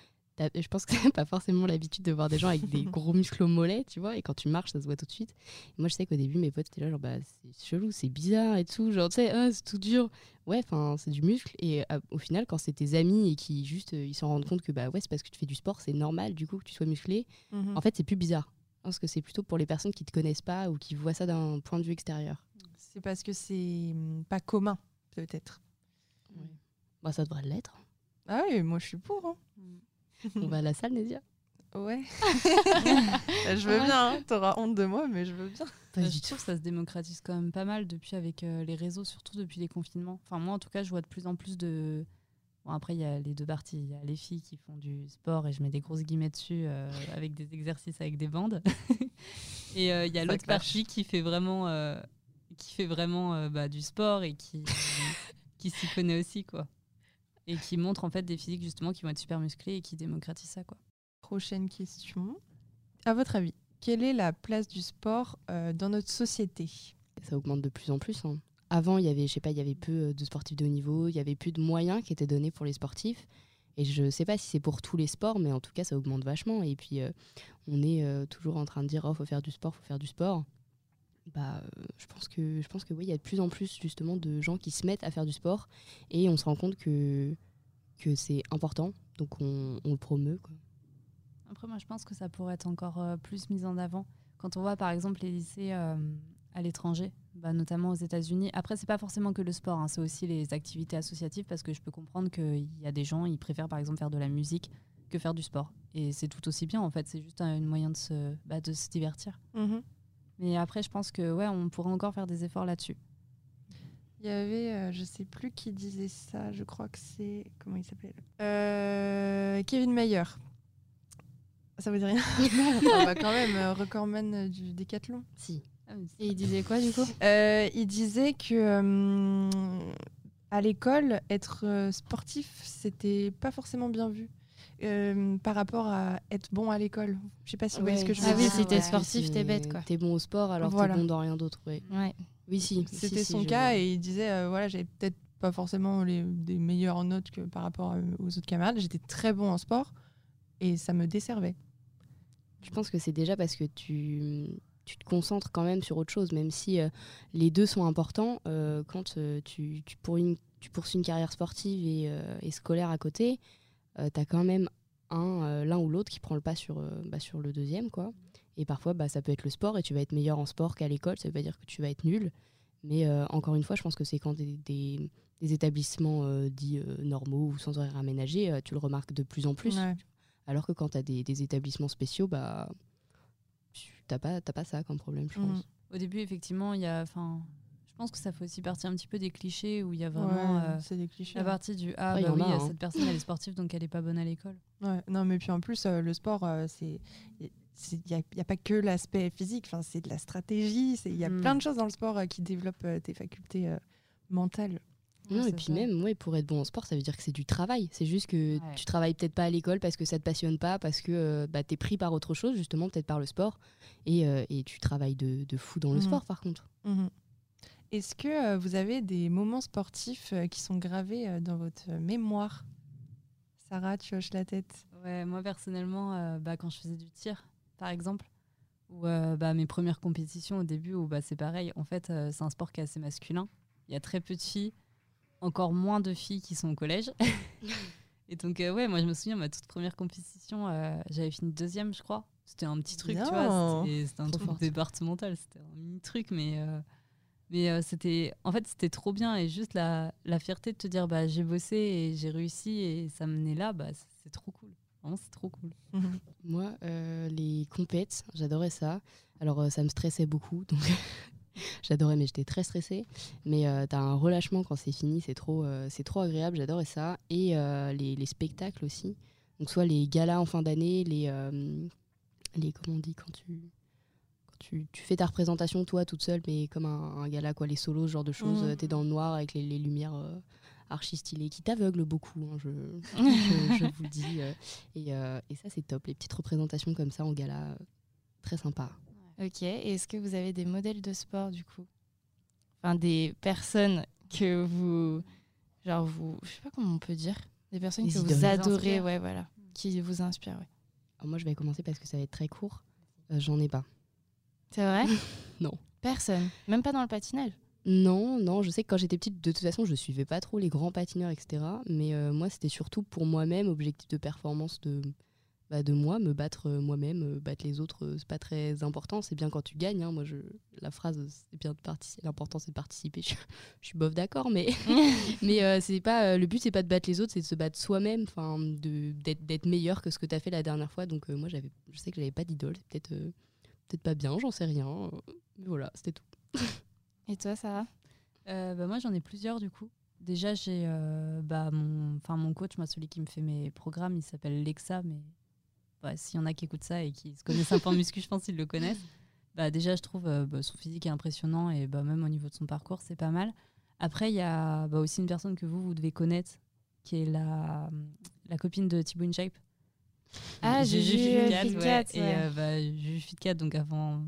Je pense que [LAUGHS] t'as pas forcément l'habitude de voir des gens avec des [LAUGHS] gros muscles aux mollets, tu vois, et quand tu marches, ça se voit tout de suite. Et moi, je sais qu'au début, mes potes étaient là, genre, bah, c'est chelou, c'est bizarre et tout, genre, tu sais, ah, c'est tout dur. Ouais, enfin, c'est du muscle. Et euh, au final, quand c'est tes amis et qui juste, euh, ils s'en rendent compte que, bah, ouais, c'est parce que tu fais du sport, c'est normal, du coup, que tu sois musclé. Mhm. En fait, c'est plus bizarre. Je pense que c'est plutôt pour les personnes qui te connaissent pas ou qui voient ça d'un point de vue extérieur. C'est parce que c'est hum, pas commun, peut-être. Bah, ça devrait l'être. Ah oui, moi je suis pour. hein. On va à la salle, Nézia Ouais. [LAUGHS] je veux bien, hein. t'auras honte de moi, mais je veux bien. Pas du je trouve que ça se démocratise quand même pas mal depuis avec euh, les réseaux, surtout depuis les confinements. Enfin, moi, en tout cas, je vois de plus en plus de. Bon, après, il y a les deux parties. Il y a les filles qui font du sport et je mets des grosses guillemets dessus euh, avec des exercices avec des bandes. [LAUGHS] et euh, il y a l'autre partie qui fait vraiment, euh, qui fait vraiment euh, bah, du sport et qui, qui s'y connaît aussi, quoi. Et qui montre en fait des physiques justement qui vont être super musclés et qui démocratisent ça, quoi. Prochaine question. à votre avis, quelle est la place du sport euh, dans notre société? Ça augmente de plus en plus. hein. Avant, il y avait, je sais pas, il y avait peu euh, de sportifs de haut niveau, il y avait plus de moyens qui étaient donnés pour les sportifs. Et je sais pas si c'est pour tous les sports, mais en tout cas, ça augmente vachement. Et puis, euh, on est euh, toujours en train de dire, oh, faut faire du sport, faut faire du sport. Bah, euh, je pense que, je pense que oui, il y a de plus en plus justement de gens qui se mettent à faire du sport, et on se rend compte que que c'est important, donc on, on le promeut. Quoi. Après, moi, je pense que ça pourrait être encore euh, plus mis en avant. Quand on voit, par exemple, les lycées euh, à l'étranger, bah, notamment aux États-Unis. Après, c'est pas forcément que le sport, hein, c'est aussi les activités associatives, parce que je peux comprendre qu'il y a des gens, ils préfèrent, par exemple, faire de la musique que faire du sport. Et c'est tout aussi bien, en fait. C'est juste un moyen de se, bah, de se divertir. Mais après, je pense que ouais, on pourrait encore faire des efforts là-dessus. Il y avait, euh, je sais plus qui disait ça, je crois que c'est. Comment il s'appelle? Euh, Kevin Mayer. Ça vous dit rien? [LAUGHS] Ah [LAUGHS] bah Quand même, euh, recordman du décathlon. Si. Et il disait quoi du coup? Euh, il disait que euh, à l'école, être sportif, c'était pas forcément bien vu. Euh, par rapport à être bon à l'école. Je sais pas si vous voyez ce que je veux Ah oui, dire. si t'es sportif, t'es bête, quoi. T'es bon au sport alors Voilà. t'es bon dans rien d'autre. ouais. Ouais. Oui, si. C'était si, son cas et il disait euh, voilà, j'avais peut-être pas forcément les, des meilleures notes que par rapport à- aux autres camarades. J'étais très bon en sport et ça me desservait. Je pense que c'est déjà parce que tu, tu te concentres quand même sur autre chose, même si euh, les deux sont importants. euh, quand euh, tu, tu, pour une- tu poursuis une carrière sportive et, euh, et scolaire à côté, tu as quand même un, euh, l'un ou l'autre qui prend le pas sur, euh, bah, sur le deuxième. quoi. Et parfois, bah, ça peut être le sport et tu vas être meilleur en sport qu'à l'école. Ça veut pas dire que tu vas être nul. Mais euh, encore une fois, je pense que c'est quand des, des, des établissements euh, dits euh, normaux ou sans horaire aménagé, euh, tu le remarques de plus en plus. Ouais. Alors que quand tu as des, des établissements spéciaux, bah, tu n'as pas, t'as pas ça comme problème, je pense. Mhm. Au début, effectivement, il y a. Je pense que ça fait aussi partie un petit peu des clichés où il y a vraiment Ouais, euh, c'est des clichés. la partie du ah Ouais, bah oui, a, hein. cette personne elle est sportive donc elle est pas bonne à l'école. Ouais, non, mais puis en plus, euh, le sport, euh, c'est. Il n'y a, y a pas que l'aspect physique, enfin, c'est de la stratégie, il y a Mm. plein de choses dans le sport euh, qui développent euh, tes facultés euh, mentales. Non, et puis ça. même, ouais, pour être bon en sport, ça veut dire que c'est du travail. C'est juste que Ouais. tu travailles peut-être pas à l'école parce que ça te passionne pas, parce que euh, bah, tu es pris par autre chose, justement, peut-être par le sport. Et, euh, et tu travailles de, de fou dans le Mhm. sport, par contre. Mhm. Est-ce que euh, vous avez des moments sportifs euh, qui sont gravés euh, dans votre mémoire? Sarah, tu hoches la tête. Ouais, moi personnellement, euh, bah, quand je faisais du tir, par exemple, ou euh, bah, mes premières compétitions au début, où bah, c'est pareil, en fait, euh, c'est un sport qui est assez masculin. Il y a très peu de filles, encore moins de filles qui sont au collège. [LAUGHS] Et donc, ouais, moi je me souviens, ma toute première compétition, j'avais fini deuxième, je crois. C'était un petit truc, tu vois. C'était c'était un Trop truc forte. départemental, c'était un mini truc, mais. Mais euh, c'était, en fait, c'était trop bien et juste la, la fierté de te dire, bah, j'ai bossé et j'ai réussi et ça menait là, bah, c'est- trop cool. Vraiment, c'est trop cool. Mhm. Moi, euh, les compètes, j'adorais ça. Alors, euh, ça me stressait beaucoup, donc [LAUGHS] j'adorais, mais j'étais très stressée. Mais euh, t'as un relâchement quand c'est fini, c'est trop, euh, c'est trop agréable, j'adorais ça. Et euh, les, les spectacles aussi. Donc, soit les galas en fin d'année, les, euh, les. Comment on dit quand tu. Tu, tu fais ta représentation toi toute seule, mais comme un, un gala, quoi, les solos, ce genre de choses. Euh, T'es dans le noir avec les, les lumières euh, archi stylées qui t'aveuglent beaucoup, hein, je, [LAUGHS] je, je vous le dis. euh. Et, euh, et ça, c'est top. Les petites représentations comme ça en gala, euh, très sympa. Ok. Et est-ce que vous avez des modèles de sport du coup? Enfin, des personnes que vous. Genre, vous. Je sais pas comment on peut dire. Des personnes que idoles. vous adorez, ouais, voilà. Qui vous inspirent, ouais. Alors moi, je vais commencer parce que ça va être très court. Euh, J'en ai pas. C'est vrai? [LAUGHS] Non. Personne? Même pas dans le patinage? Non, non, je sais que quand j'étais petite, de toute façon, je suivais pas trop les grands patineurs, etc. Mais euh, moi, c'était surtout pour moi-même, objectif de performance de, bah, de moi, me battre euh, moi-même, euh, battre les autres, c'est pas très important. C'est bien quand tu gagnes. hein. Moi, je, la phrase, c'est bien de participer. L'important, c'est de participer. Je, je suis bof d'accord, mais, [LAUGHS] [LAUGHS] mais c'est pas, le but, c'est pas de battre les autres, c'est de se battre soi-même, enfin, d'être meilleur que ce que tu as fait la dernière fois. Donc, moi, j'avais, je sais que j'avais pas d'idole. C'est peut-être peut-être pas bien, j'en sais rien. Mais voilà, c'était tout. Et toi, Sarah? Euh, bah, moi, j'en ai plusieurs du coup. Déjà, j'ai euh, bah, mon, enfin, mon coach, moi, celui qui me fait mes programmes, il s'appelle Lexa, mais bah, s'il y en a qui écoutent ça et qui se connaissent un peu en muscu, je pense qu'ils le connaissent. Bah, déjà, je trouve euh, bah, son physique est impressionnant et bah, même au niveau de son parcours, c'est pas mal. Après, il y a bah, aussi une personne que vous, vous devez connaître, qui est la, la copine de Thibaut InShape. Ah, Juju Fitcat, Fitcat, ouais. Et ouais. euh, bah, Juju Fitcat, donc avant.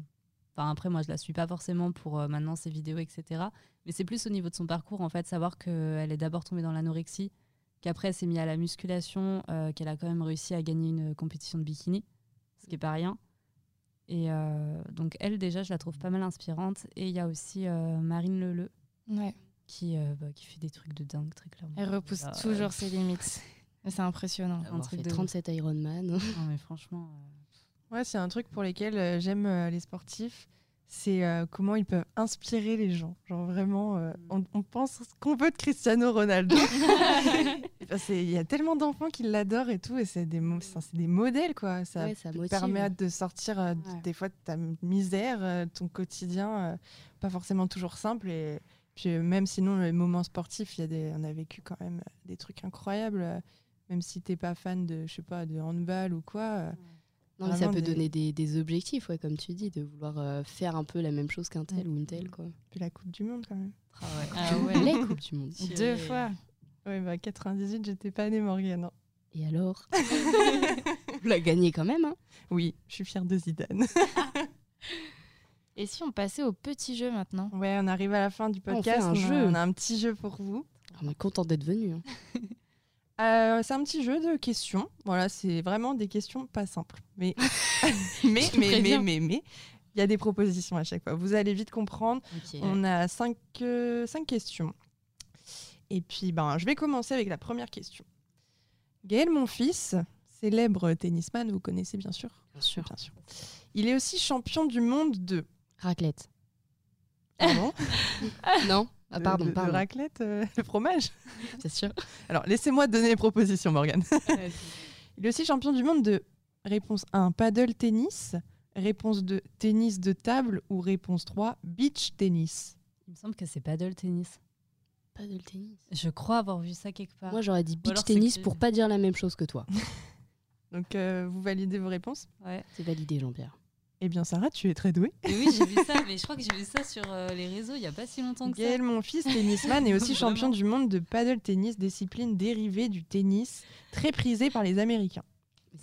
Enfin, après, moi, je la suis pas forcément pour euh, maintenant ses vidéos, etc. Mais c'est plus au niveau de son parcours, en fait, savoir qu'elle est d'abord tombée dans l'anorexie, qu'après, elle s'est mise à la musculation, euh, qu'elle a quand même réussi à gagner une compétition de bikini, ce qui est pas rien. Et euh, donc, elle, déjà, je la trouve pas mal inspirante. Et il y a aussi euh, Marine Leleu, Ouais. qui, euh, bah, qui fait des trucs de dingue, très clairement. Elle repousse euh, toujours ses limites. C'est impressionnant. un Avoir truc fait de ouf. 37 Ironman. Non, [LAUGHS] mais franchement. euh, Ouais, c'est un truc pour lesquels euh, j'aime euh, les sportifs. C'est euh, comment ils peuvent inspirer les gens. Genre vraiment, euh, on, on pense ce qu'on veut de Cristiano Ronaldo. [LAUGHS] C'est- Il y a tellement d'enfants qui l'adorent et tout, et c'est des, des modèles, quoi. Ça Ouais, ça te motive. permet de sortir euh, Ouais. des fois de ta misère, euh, ton quotidien, euh, pas forcément toujours simple. Et puis euh, même sinon, les moments sportifs, il y a des, on a vécu quand même des trucs incroyables. Même si t'es pas fan de, je sais pas, de handball ou quoi. euh, Non, mais ça peut des- donner des, des objectifs, ouais, comme tu dis, de vouloir euh, faire un peu la même chose qu'un tel ou une telle. Quoi. Puis la Coupe du Monde quand même. Ah ouais. [LAUGHS] Ah ouais. Les Coupes du Monde. Deux fois. Ouais, bah 98, j'étais pas née Morgane. hein. Et alors [LAUGHS] Vous l'a gagné quand même. Hein Oui, je suis fière de Zidane. [LAUGHS] Et si on passait au petit jeu maintenant? Ouais, on arrive à la fin du On podcast. fait un a- jeu. on a un petit jeu pour vous. On est content d'être venu. hein. Euh, c'est un petit jeu de questions. Voilà, c'est vraiment des questions pas simples. Mais, [LAUGHS] mais, mais, mais, mais, mais, il y a des propositions à chaque fois. Vous allez vite comprendre. On a cinq, euh, cinq questions. Et puis, ben, je vais commencer avec la première question. Gaël, mon fils, célèbre tennisman, vous connaissez bien sûr. Bien sûr. Bien sûr. Il est aussi champion du monde de. Raclette. Pardon [LAUGHS] non ah, Pardon, de pardon. raclette, euh, [LAUGHS] le fromage. C'est sûr. Alors, laissez-moi donner les propositions, Morgane. [LAUGHS] Il est aussi champion du monde de réponse 1, paddle tennis, réponse 2, tennis de table ou réponse 3, beach tennis. Il me semble que c'est paddle tennis. Pas de tennis. Je crois avoir vu ça quelque part. Moi, j'aurais dit beach tennis pour pas dire la même chose que toi. Donc, euh, vous validez vos réponses? Ouais. C'est validé, Jean-Pierre. Eh bien, Sarah, tu es très douée. Mais oui, j'ai vu ça, mais je crois que j'ai vu ça sur euh, les réseaux il y a pas si longtemps que ça. Gaël, mon fils, tennisman, est aussi [LAUGHS] champion du monde de paddle tennis, discipline dérivée du tennis, très prisée par les Américains.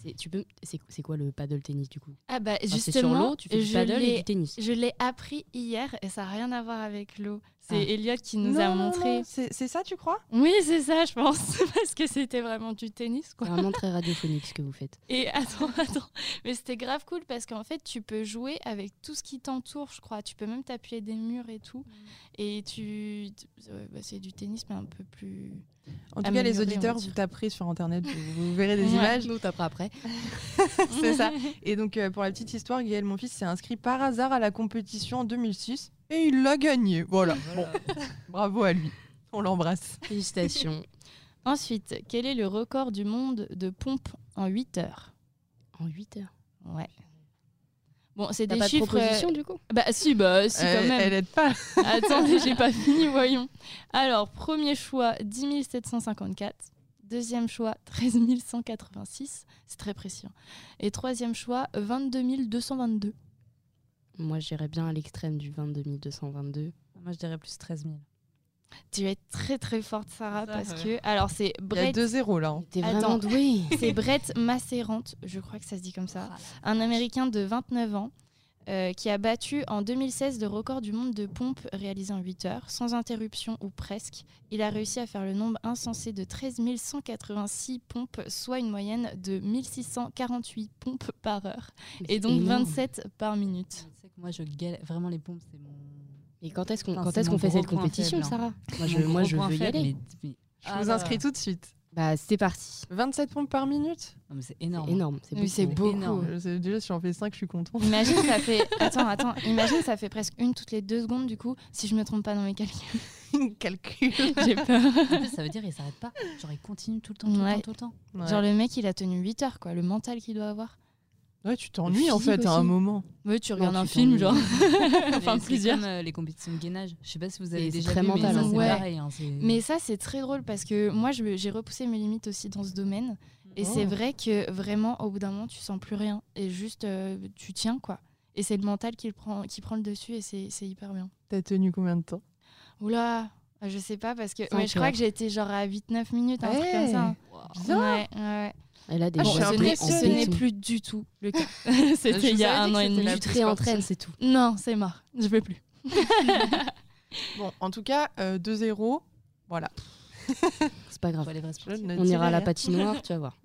C'est- Tu peux... c'est c'est quoi le paddle tennis du coup? Ah bah Ah, C'est sur justement, l'eau, tu fais du paddle et du tennis. Je l'ai appris hier et ça n'a rien à voir avec l'eau. C'est Ah. Elliot qui nous Non, a non, montré. non, C'est c'est ça, tu crois? Oui, c'est ça, je pense. [LAUGHS] Parce que c'était vraiment du tennis, C'est quoi. vraiment très radiophonique ce que vous faites. Et attends, [LAUGHS] attends. Mais c'était grave cool parce qu'en fait, tu peux jouer avec tout ce qui t'entoure, je crois. Tu peux même t'appuyer des murs et tout. Et tu. ouais, bah, c'est du tennis, mais un peu plus. En tout cas, les on auditeurs, vous taperez sur Internet, vous, vous verrez des [LAUGHS] Ouais. images. Nous, t'apprends après. c'est ça. Et donc, euh, pour la petite histoire, Gaël, mon fils, s'est inscrit par hasard à la compétition en 2006 et il l'a gagné. Voilà. Bon, bravo à lui. On l'embrasse. Félicitations. [LAUGHS] Ensuite, quel est le record du monde de pompe en 8 heures? En 8 heures? Ouais. Bon, c'est des pas de chiffres. proposition du coup? Bah si, bah si elle, quand même. elle aide pas. [LAUGHS] Attendez, j'ai pas [LAUGHS] fini, voyons. Alors, premier choix, 10 754. Deuxième choix, 13 186. C'est très précis. hein. Et troisième choix, 22 222. Moi, j'irais bien à l'extrême du 22 222. Moi, je dirais plus 13 000. Tu es très très forte, Sarah, Ça, parce ouais. que. Alors, c'est Il y a Brett. 2-0 là. hein. T'es Attends. vraiment douée. C'est Brett Masserante, je crois que ça se dit comme ça. un Américain de 29 ans euh, qui a battu en 2016 le record du monde de pompes réalisé en 8 heures, sans interruption ou presque. Il a réussi à faire le nombre insensé de 13 186 pompes, soit une moyenne de 1648 pompes par heure, Mais et donc énorme. 27 par minute. Tu sais que moi, je galère. Vraiment, les pompes, c'est mon. Et quand est-ce qu'on fait cette compétition, faible, hein. Sarah? Moi, je, moi, veux y aller. mais- mais- Je Ah vous là inscris là. tout de suite. Bah, c'est parti. 27 pompes par minute? Non, mais c'est énorme. énorme. C'est Oui, beaucoup. Énorme. Je Déjà, si j'en fais 5, je suis content. Imagine, ça fait. [LAUGHS] Attends, attends. Imagine, ça fait presque une toutes les deux secondes, du coup, si je me trompe pas dans mes calculs. [LAUGHS] Calcul. [LAUGHS] J'ai peur. En plus, ça veut dire qu'il s'arrête pas. Genre, il continue tout le temps, tout le Ouais. temps, tout le temps. Ouais. Genre, le mec, il a tenu 8 heures, quoi. Le mental qu'il doit avoir. Ouais, tu t'ennuies en fait à un moment. Oui, tu regardes un film, genre. Mais [LAUGHS] enfin, c'est plusieurs. comme euh, les compétitions de gainage. Je sais pas si vous avez déjà très vu, mental, mais ça, hein. c'est Ouais. pareil. hein, Mais ça, c'est très drôle parce que moi, j'ai repoussé mes limites aussi dans ce domaine. Et c'est Oh. vrai que vraiment, au bout d'un moment, tu sens plus rien. Et juste, euh, tu tiens, quoi. Et c'est le mental qui, le prend, qui prend le dessus et c'est c'est hyper bien. T'as tenu combien de temps? Oula Je sais pas parce que ouais, je crois que j'ai été genre à 8-9 minutes, un truc comme ça. Bien. Ouais, ouais. Elle a des Ah, je suis journées ce n'est- plus du tout le cas. [LAUGHS] C'était il y a un an et demi. Tu te réentraînes, c'est tout. Non, c'est mort. Je veux plus. [LAUGHS] Bon, en tout cas, euh, 2-0. Voilà. [LAUGHS] C'est pas grave. Ne On ira à la patinoire, tu vas voir.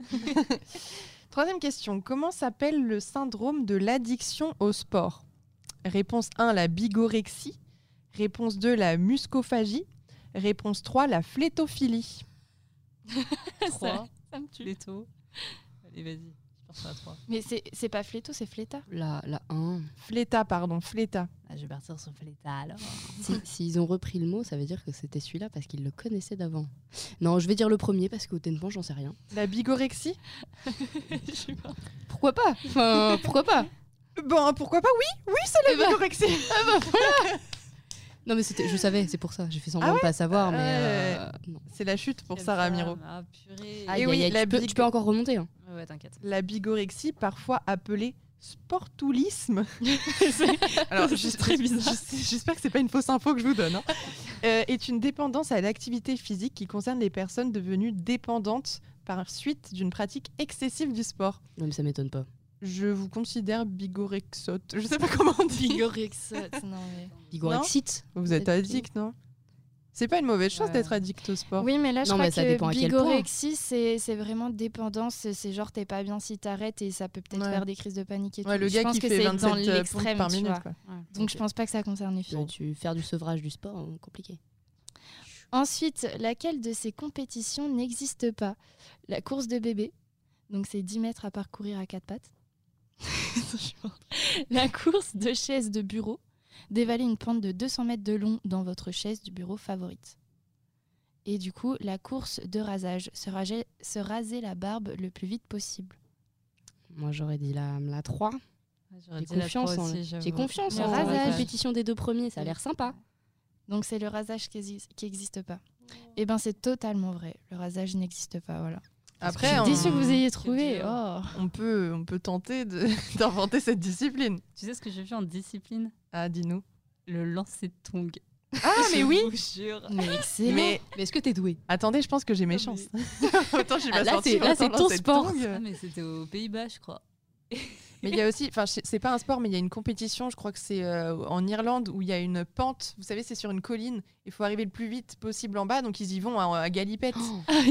Troisième question. Comment s'appelle le syndrome de l'addiction au sport? Réponse 1, la bigorexie. Réponse 2, la muscophagie. Réponse 3, la flétophilie. 3, Ça me tue. les taux. [LAUGHS] Allez, vas-y, je pars sur la 3. Mais c'est c'est pas fléto, c'est fléta. La, la 1. Fléta, pardon, fléta. Ah, je vais partir sur Fléta alors. Si- S'ils ont repris le mot, ça veut dire que c'était celui-là parce qu'ils le connaissaient d'avant. Non, je vais dire le premier parce qu'honnêtement, j'en sais rien. La bigorexie [LAUGHS] Pourquoi pas? Enfin, pourquoi pas? Bon, pourquoi pas? Oui, oui, c'est la Eh ben, bigorexie. [LAUGHS] Non, mais c'était, je savais, c'est pour ça. J'ai fait semblant Ah de pas savoir, mais Ouais. euh. C'est la chute pour Sarah Miro. Ah, purée. Oui, aïe, la tu, peux, tu peux encore remonter. hein. Ouais, ouais, t'inquiète. La bigorexie, parfois appelée sportoulisme. [LAUGHS] [LAUGHS] Alors, C'est très bizarre. J'espère que c'est pas une fausse info que je vous donne. hein. [LAUGHS] Euh, est une dépendance à l'activité physique qui concerne les personnes devenues dépendantes par suite d'une pratique excessive du sport. Non, mais ça m'étonne pas. Je vous considère bigorexote. Je sais pas comment on dit. Bigorexote. non mais. Bigorexite Vous êtes addict, non C'est pas une mauvaise chose Ouais. d'être addict au sport. Oui, mais là, je Non, crois mais ça que bigorexie, c'est vraiment dépendance. C'est- genre, t'es pas bien si t'arrêtes et ça peut peut-être Ouais. faire des crises de panique et Ouais, tout. le je gars pense qui que fait c'est 27 dans pompes l'extrême, par minute. quoi. Donc, je pense pas que ça concerne les tu, filles. tu faire du sevrage du sport, hein, compliqué. Ensuite, laquelle de ces compétitions n'existe pas? La course de bébé, donc c'est 10 mètres à parcourir à quatre pattes. La course de chaise de bureau, dévaler une pente de 200 mètres de long dans votre chaise du bureau favorite. Et du coup, la course de rasage, se raser, se raser la barbe le plus vite possible. Moi, j'aurais dit la, la 3. J'aurais J'ai confiance, trois en, aussi, j'ai confiance Le en la rasage. compétition des deux premiers, ça a l'air sympa. Donc c'est le rasage qui n'existe pas. Et ben c'est totalement vrai. Le rasage n'existe pas, voilà. Après, Je suis on, déçue que vous ayez trouvé. Oh. on peut, on peut tenter [LAUGHS] d'inventer cette discipline. Tu sais ce que j'ai vu en discipline? Ah, dis-nous. Le lancer de tong. Ah, [LAUGHS] mais oui Je vous jure. Mais excellent. Mais Mais est-ce que t'es doué? attendez, je pense que j'ai mes Ah, chances. mais- [LAUGHS] autant je suis Ah, pas là, sortie, c'est- là, autant c'est ton sport. Ah, mais c'était aux Pays-Bas, je crois. Mais il y a aussi, enfin, c'est pas un sport, mais il y a une compétition, je crois que c'est euh, en Irlande, où il y a une pente. Vous savez, c'est sur une colline. Il faut arriver le plus vite possible en bas, donc ils y vont à, à galipette.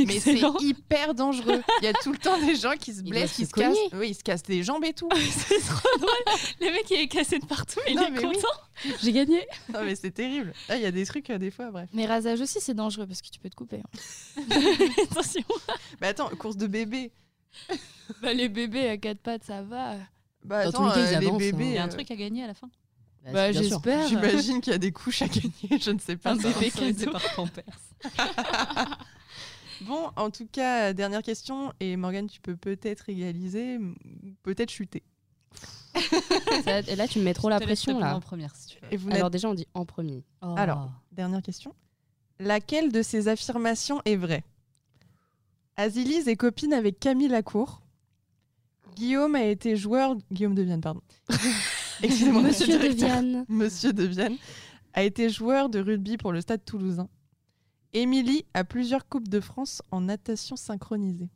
mais c'est hyper dangereux. [LAUGHS] Il y a tout le temps des gens qui se blessent, qui se se cassent. Oui, ils se cassent des jambes et tout. c'est trop drôle. Le mec il est cassé de partout, il Non, est oui. content. J'ai gagné. non, mais c'est terrible. Là, il y a des trucs, euh, des fois, bref. Mais rasage aussi c'est dangereux parce que tu peux te couper. hein. [LAUGHS] Attention. Mais attends, course de bébé. Bah, les bébés à quatre pattes ça va. Bah, Dans attends, tous les cas, ils euh, les avancent, bébés. Il y a un euh, truc à gagner à la fin. Bah, bien sûr. j'espère. J'imagine qu'il y a des couches à [LAUGHS] gagner, je ne sais pas. Un ça. bébé cadeau. par Pampers. [LAUGHS] Bon, en tout cas, dernière question. Et Morgane, tu peux peut-être égaliser, ou peut-être chuter. Ça- et là, tu me mets trop la Je te laisse pression là. en première si tu veux. Et vous n'êtes Alors déjà, on dit en premier. Oh. Alors. Dernière question. Laquelle de ces affirmations est vraie? Azilise est copine avec Camille Lacour. Guillaume a été joueur. Guillaume de Vienne, pardon. [LAUGHS] Excusez-moi, monsieur, de. Vienne. Monsieur de Vienne a été joueur de rugby pour le stade toulousain. Émilie a plusieurs Coupes de France en natation synchronisée.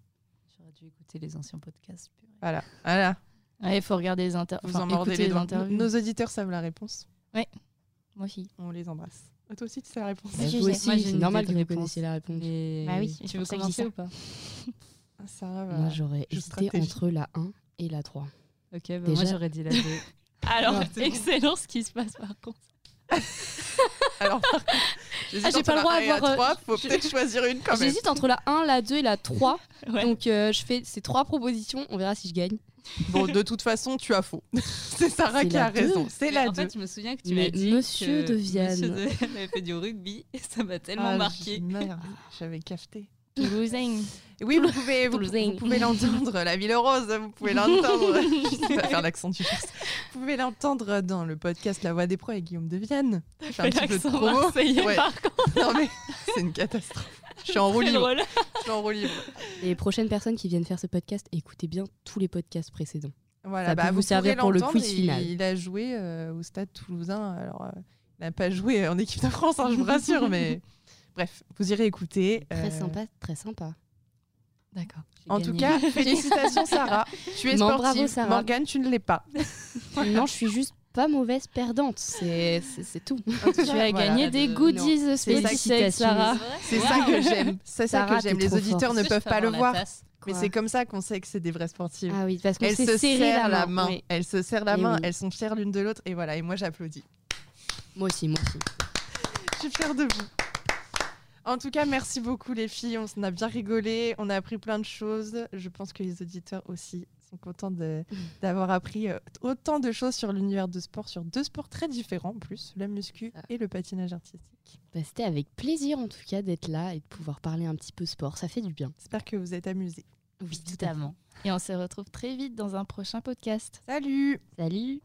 J'aurais dû écouter les anciens podcasts. Voilà. voilà. Ouais, il faut regarder les, inter... Vous enfin, en mordez les les interviews. Nos auditeurs savent la réponse. Moi aussi. On les embrasse. Ah, Toi aussi, tu sais la réponse. Oui, Bah, aussi, Moi, c'est normal que de vous connaissiez la réponse. Mais... Bah oui, tu veux commencer ou pas? Sarah va- Moi, j'aurais hésité stratégie. entre la 1 et la 3. Ok, bah Déjà. moi j'aurais dit la 2. [LAUGHS] Alors, Non, c'est bon. excellent ce qui se passe par contre. [LAUGHS] Alors, par contre, j'hésite Ah, j'ai entre pas le la droit 1 et la d'avoir, euh, 3, faut je- peut-être choisir une quand même. J'hésite entre la 1, la 2 et la 3. [LAUGHS] Ouais. Donc, euh, je fais ces trois propositions. On verra si je gagne. Bon, de toute façon, tu as faux. C'est Sarah qui a deux. raison. C'est la en 2. fait, je me souviens que tu m'as dit Monsieur que de Vienne. Monsieur de avait fait du rugby et ça m'a tellement marqué. Ah, Merde, j'avais cafté. Toulousain. Oui, vous pouvez, vous, vous pouvez l'entendre, la ville rose, vous pouvez [LAUGHS] l'entendre. je sais pas faire l'accent du. Vous pouvez l'entendre dans le podcast La Voix des Pros avec Guillaume de Vienne. Je fais un petit peu de promo. marseillais Ouais. par contre. [LAUGHS] Non mais c'est une catastrophe. Je suis en roue libre. drôle. Je suis en roue libre. Les prochaines personnes qui viennent faire ce podcast, écoutez bien tous les podcasts précédents. Voilà, bah, Ça peut vous servir pourrez pour le quiz il- final. Il a joué euh, au Stade Toulousain. Alors, euh, il n'a pas joué en équipe de France, hein, je vous rassure, mais bref, vous irez écouter. Très euh, sympa, très sympa. D'accord. En tout cas, [LAUGHS] félicitations Sarah. Tu es Non, sportive. bravo, Sarah. Morgane, tu ne l'es pas. [LAUGHS] non, je suis juste pas mauvaise perdante. C'est tout. Tu as gagné des goodies spécifiques, Sarah. C'est ça que j'aime. C'est ça Sarah, que j'aime. Les auditeurs ne peuvent pas le voir, mais c'est comme ça qu'on sait que c'est des vraies sportives. Ah oui, parce qu'on se serrent la main. Oui. Elles se serrent la main. oui. Elles sont fières l'une de l'autre. Et voilà. Et moi, j'applaudis. Moi aussi, moi aussi. Je suis fière de vous. En tout cas, merci beaucoup les filles. On s'en a bien rigolé. On a appris plein de choses. Je pense que les auditeurs aussi sont contents [LAUGHS] d'avoir appris euh, autant de choses sur l'univers de sport, sur deux sports très différents en plus, la muscu Ah. et le patinage artistique. Bah, C'était avec plaisir en tout cas d'être là et de pouvoir parler un petit peu sport. Ça fait du bien. J'espère que vous êtes amusés. Oui, Totalement. Et on se retrouve très vite dans un prochain podcast. Salut Salut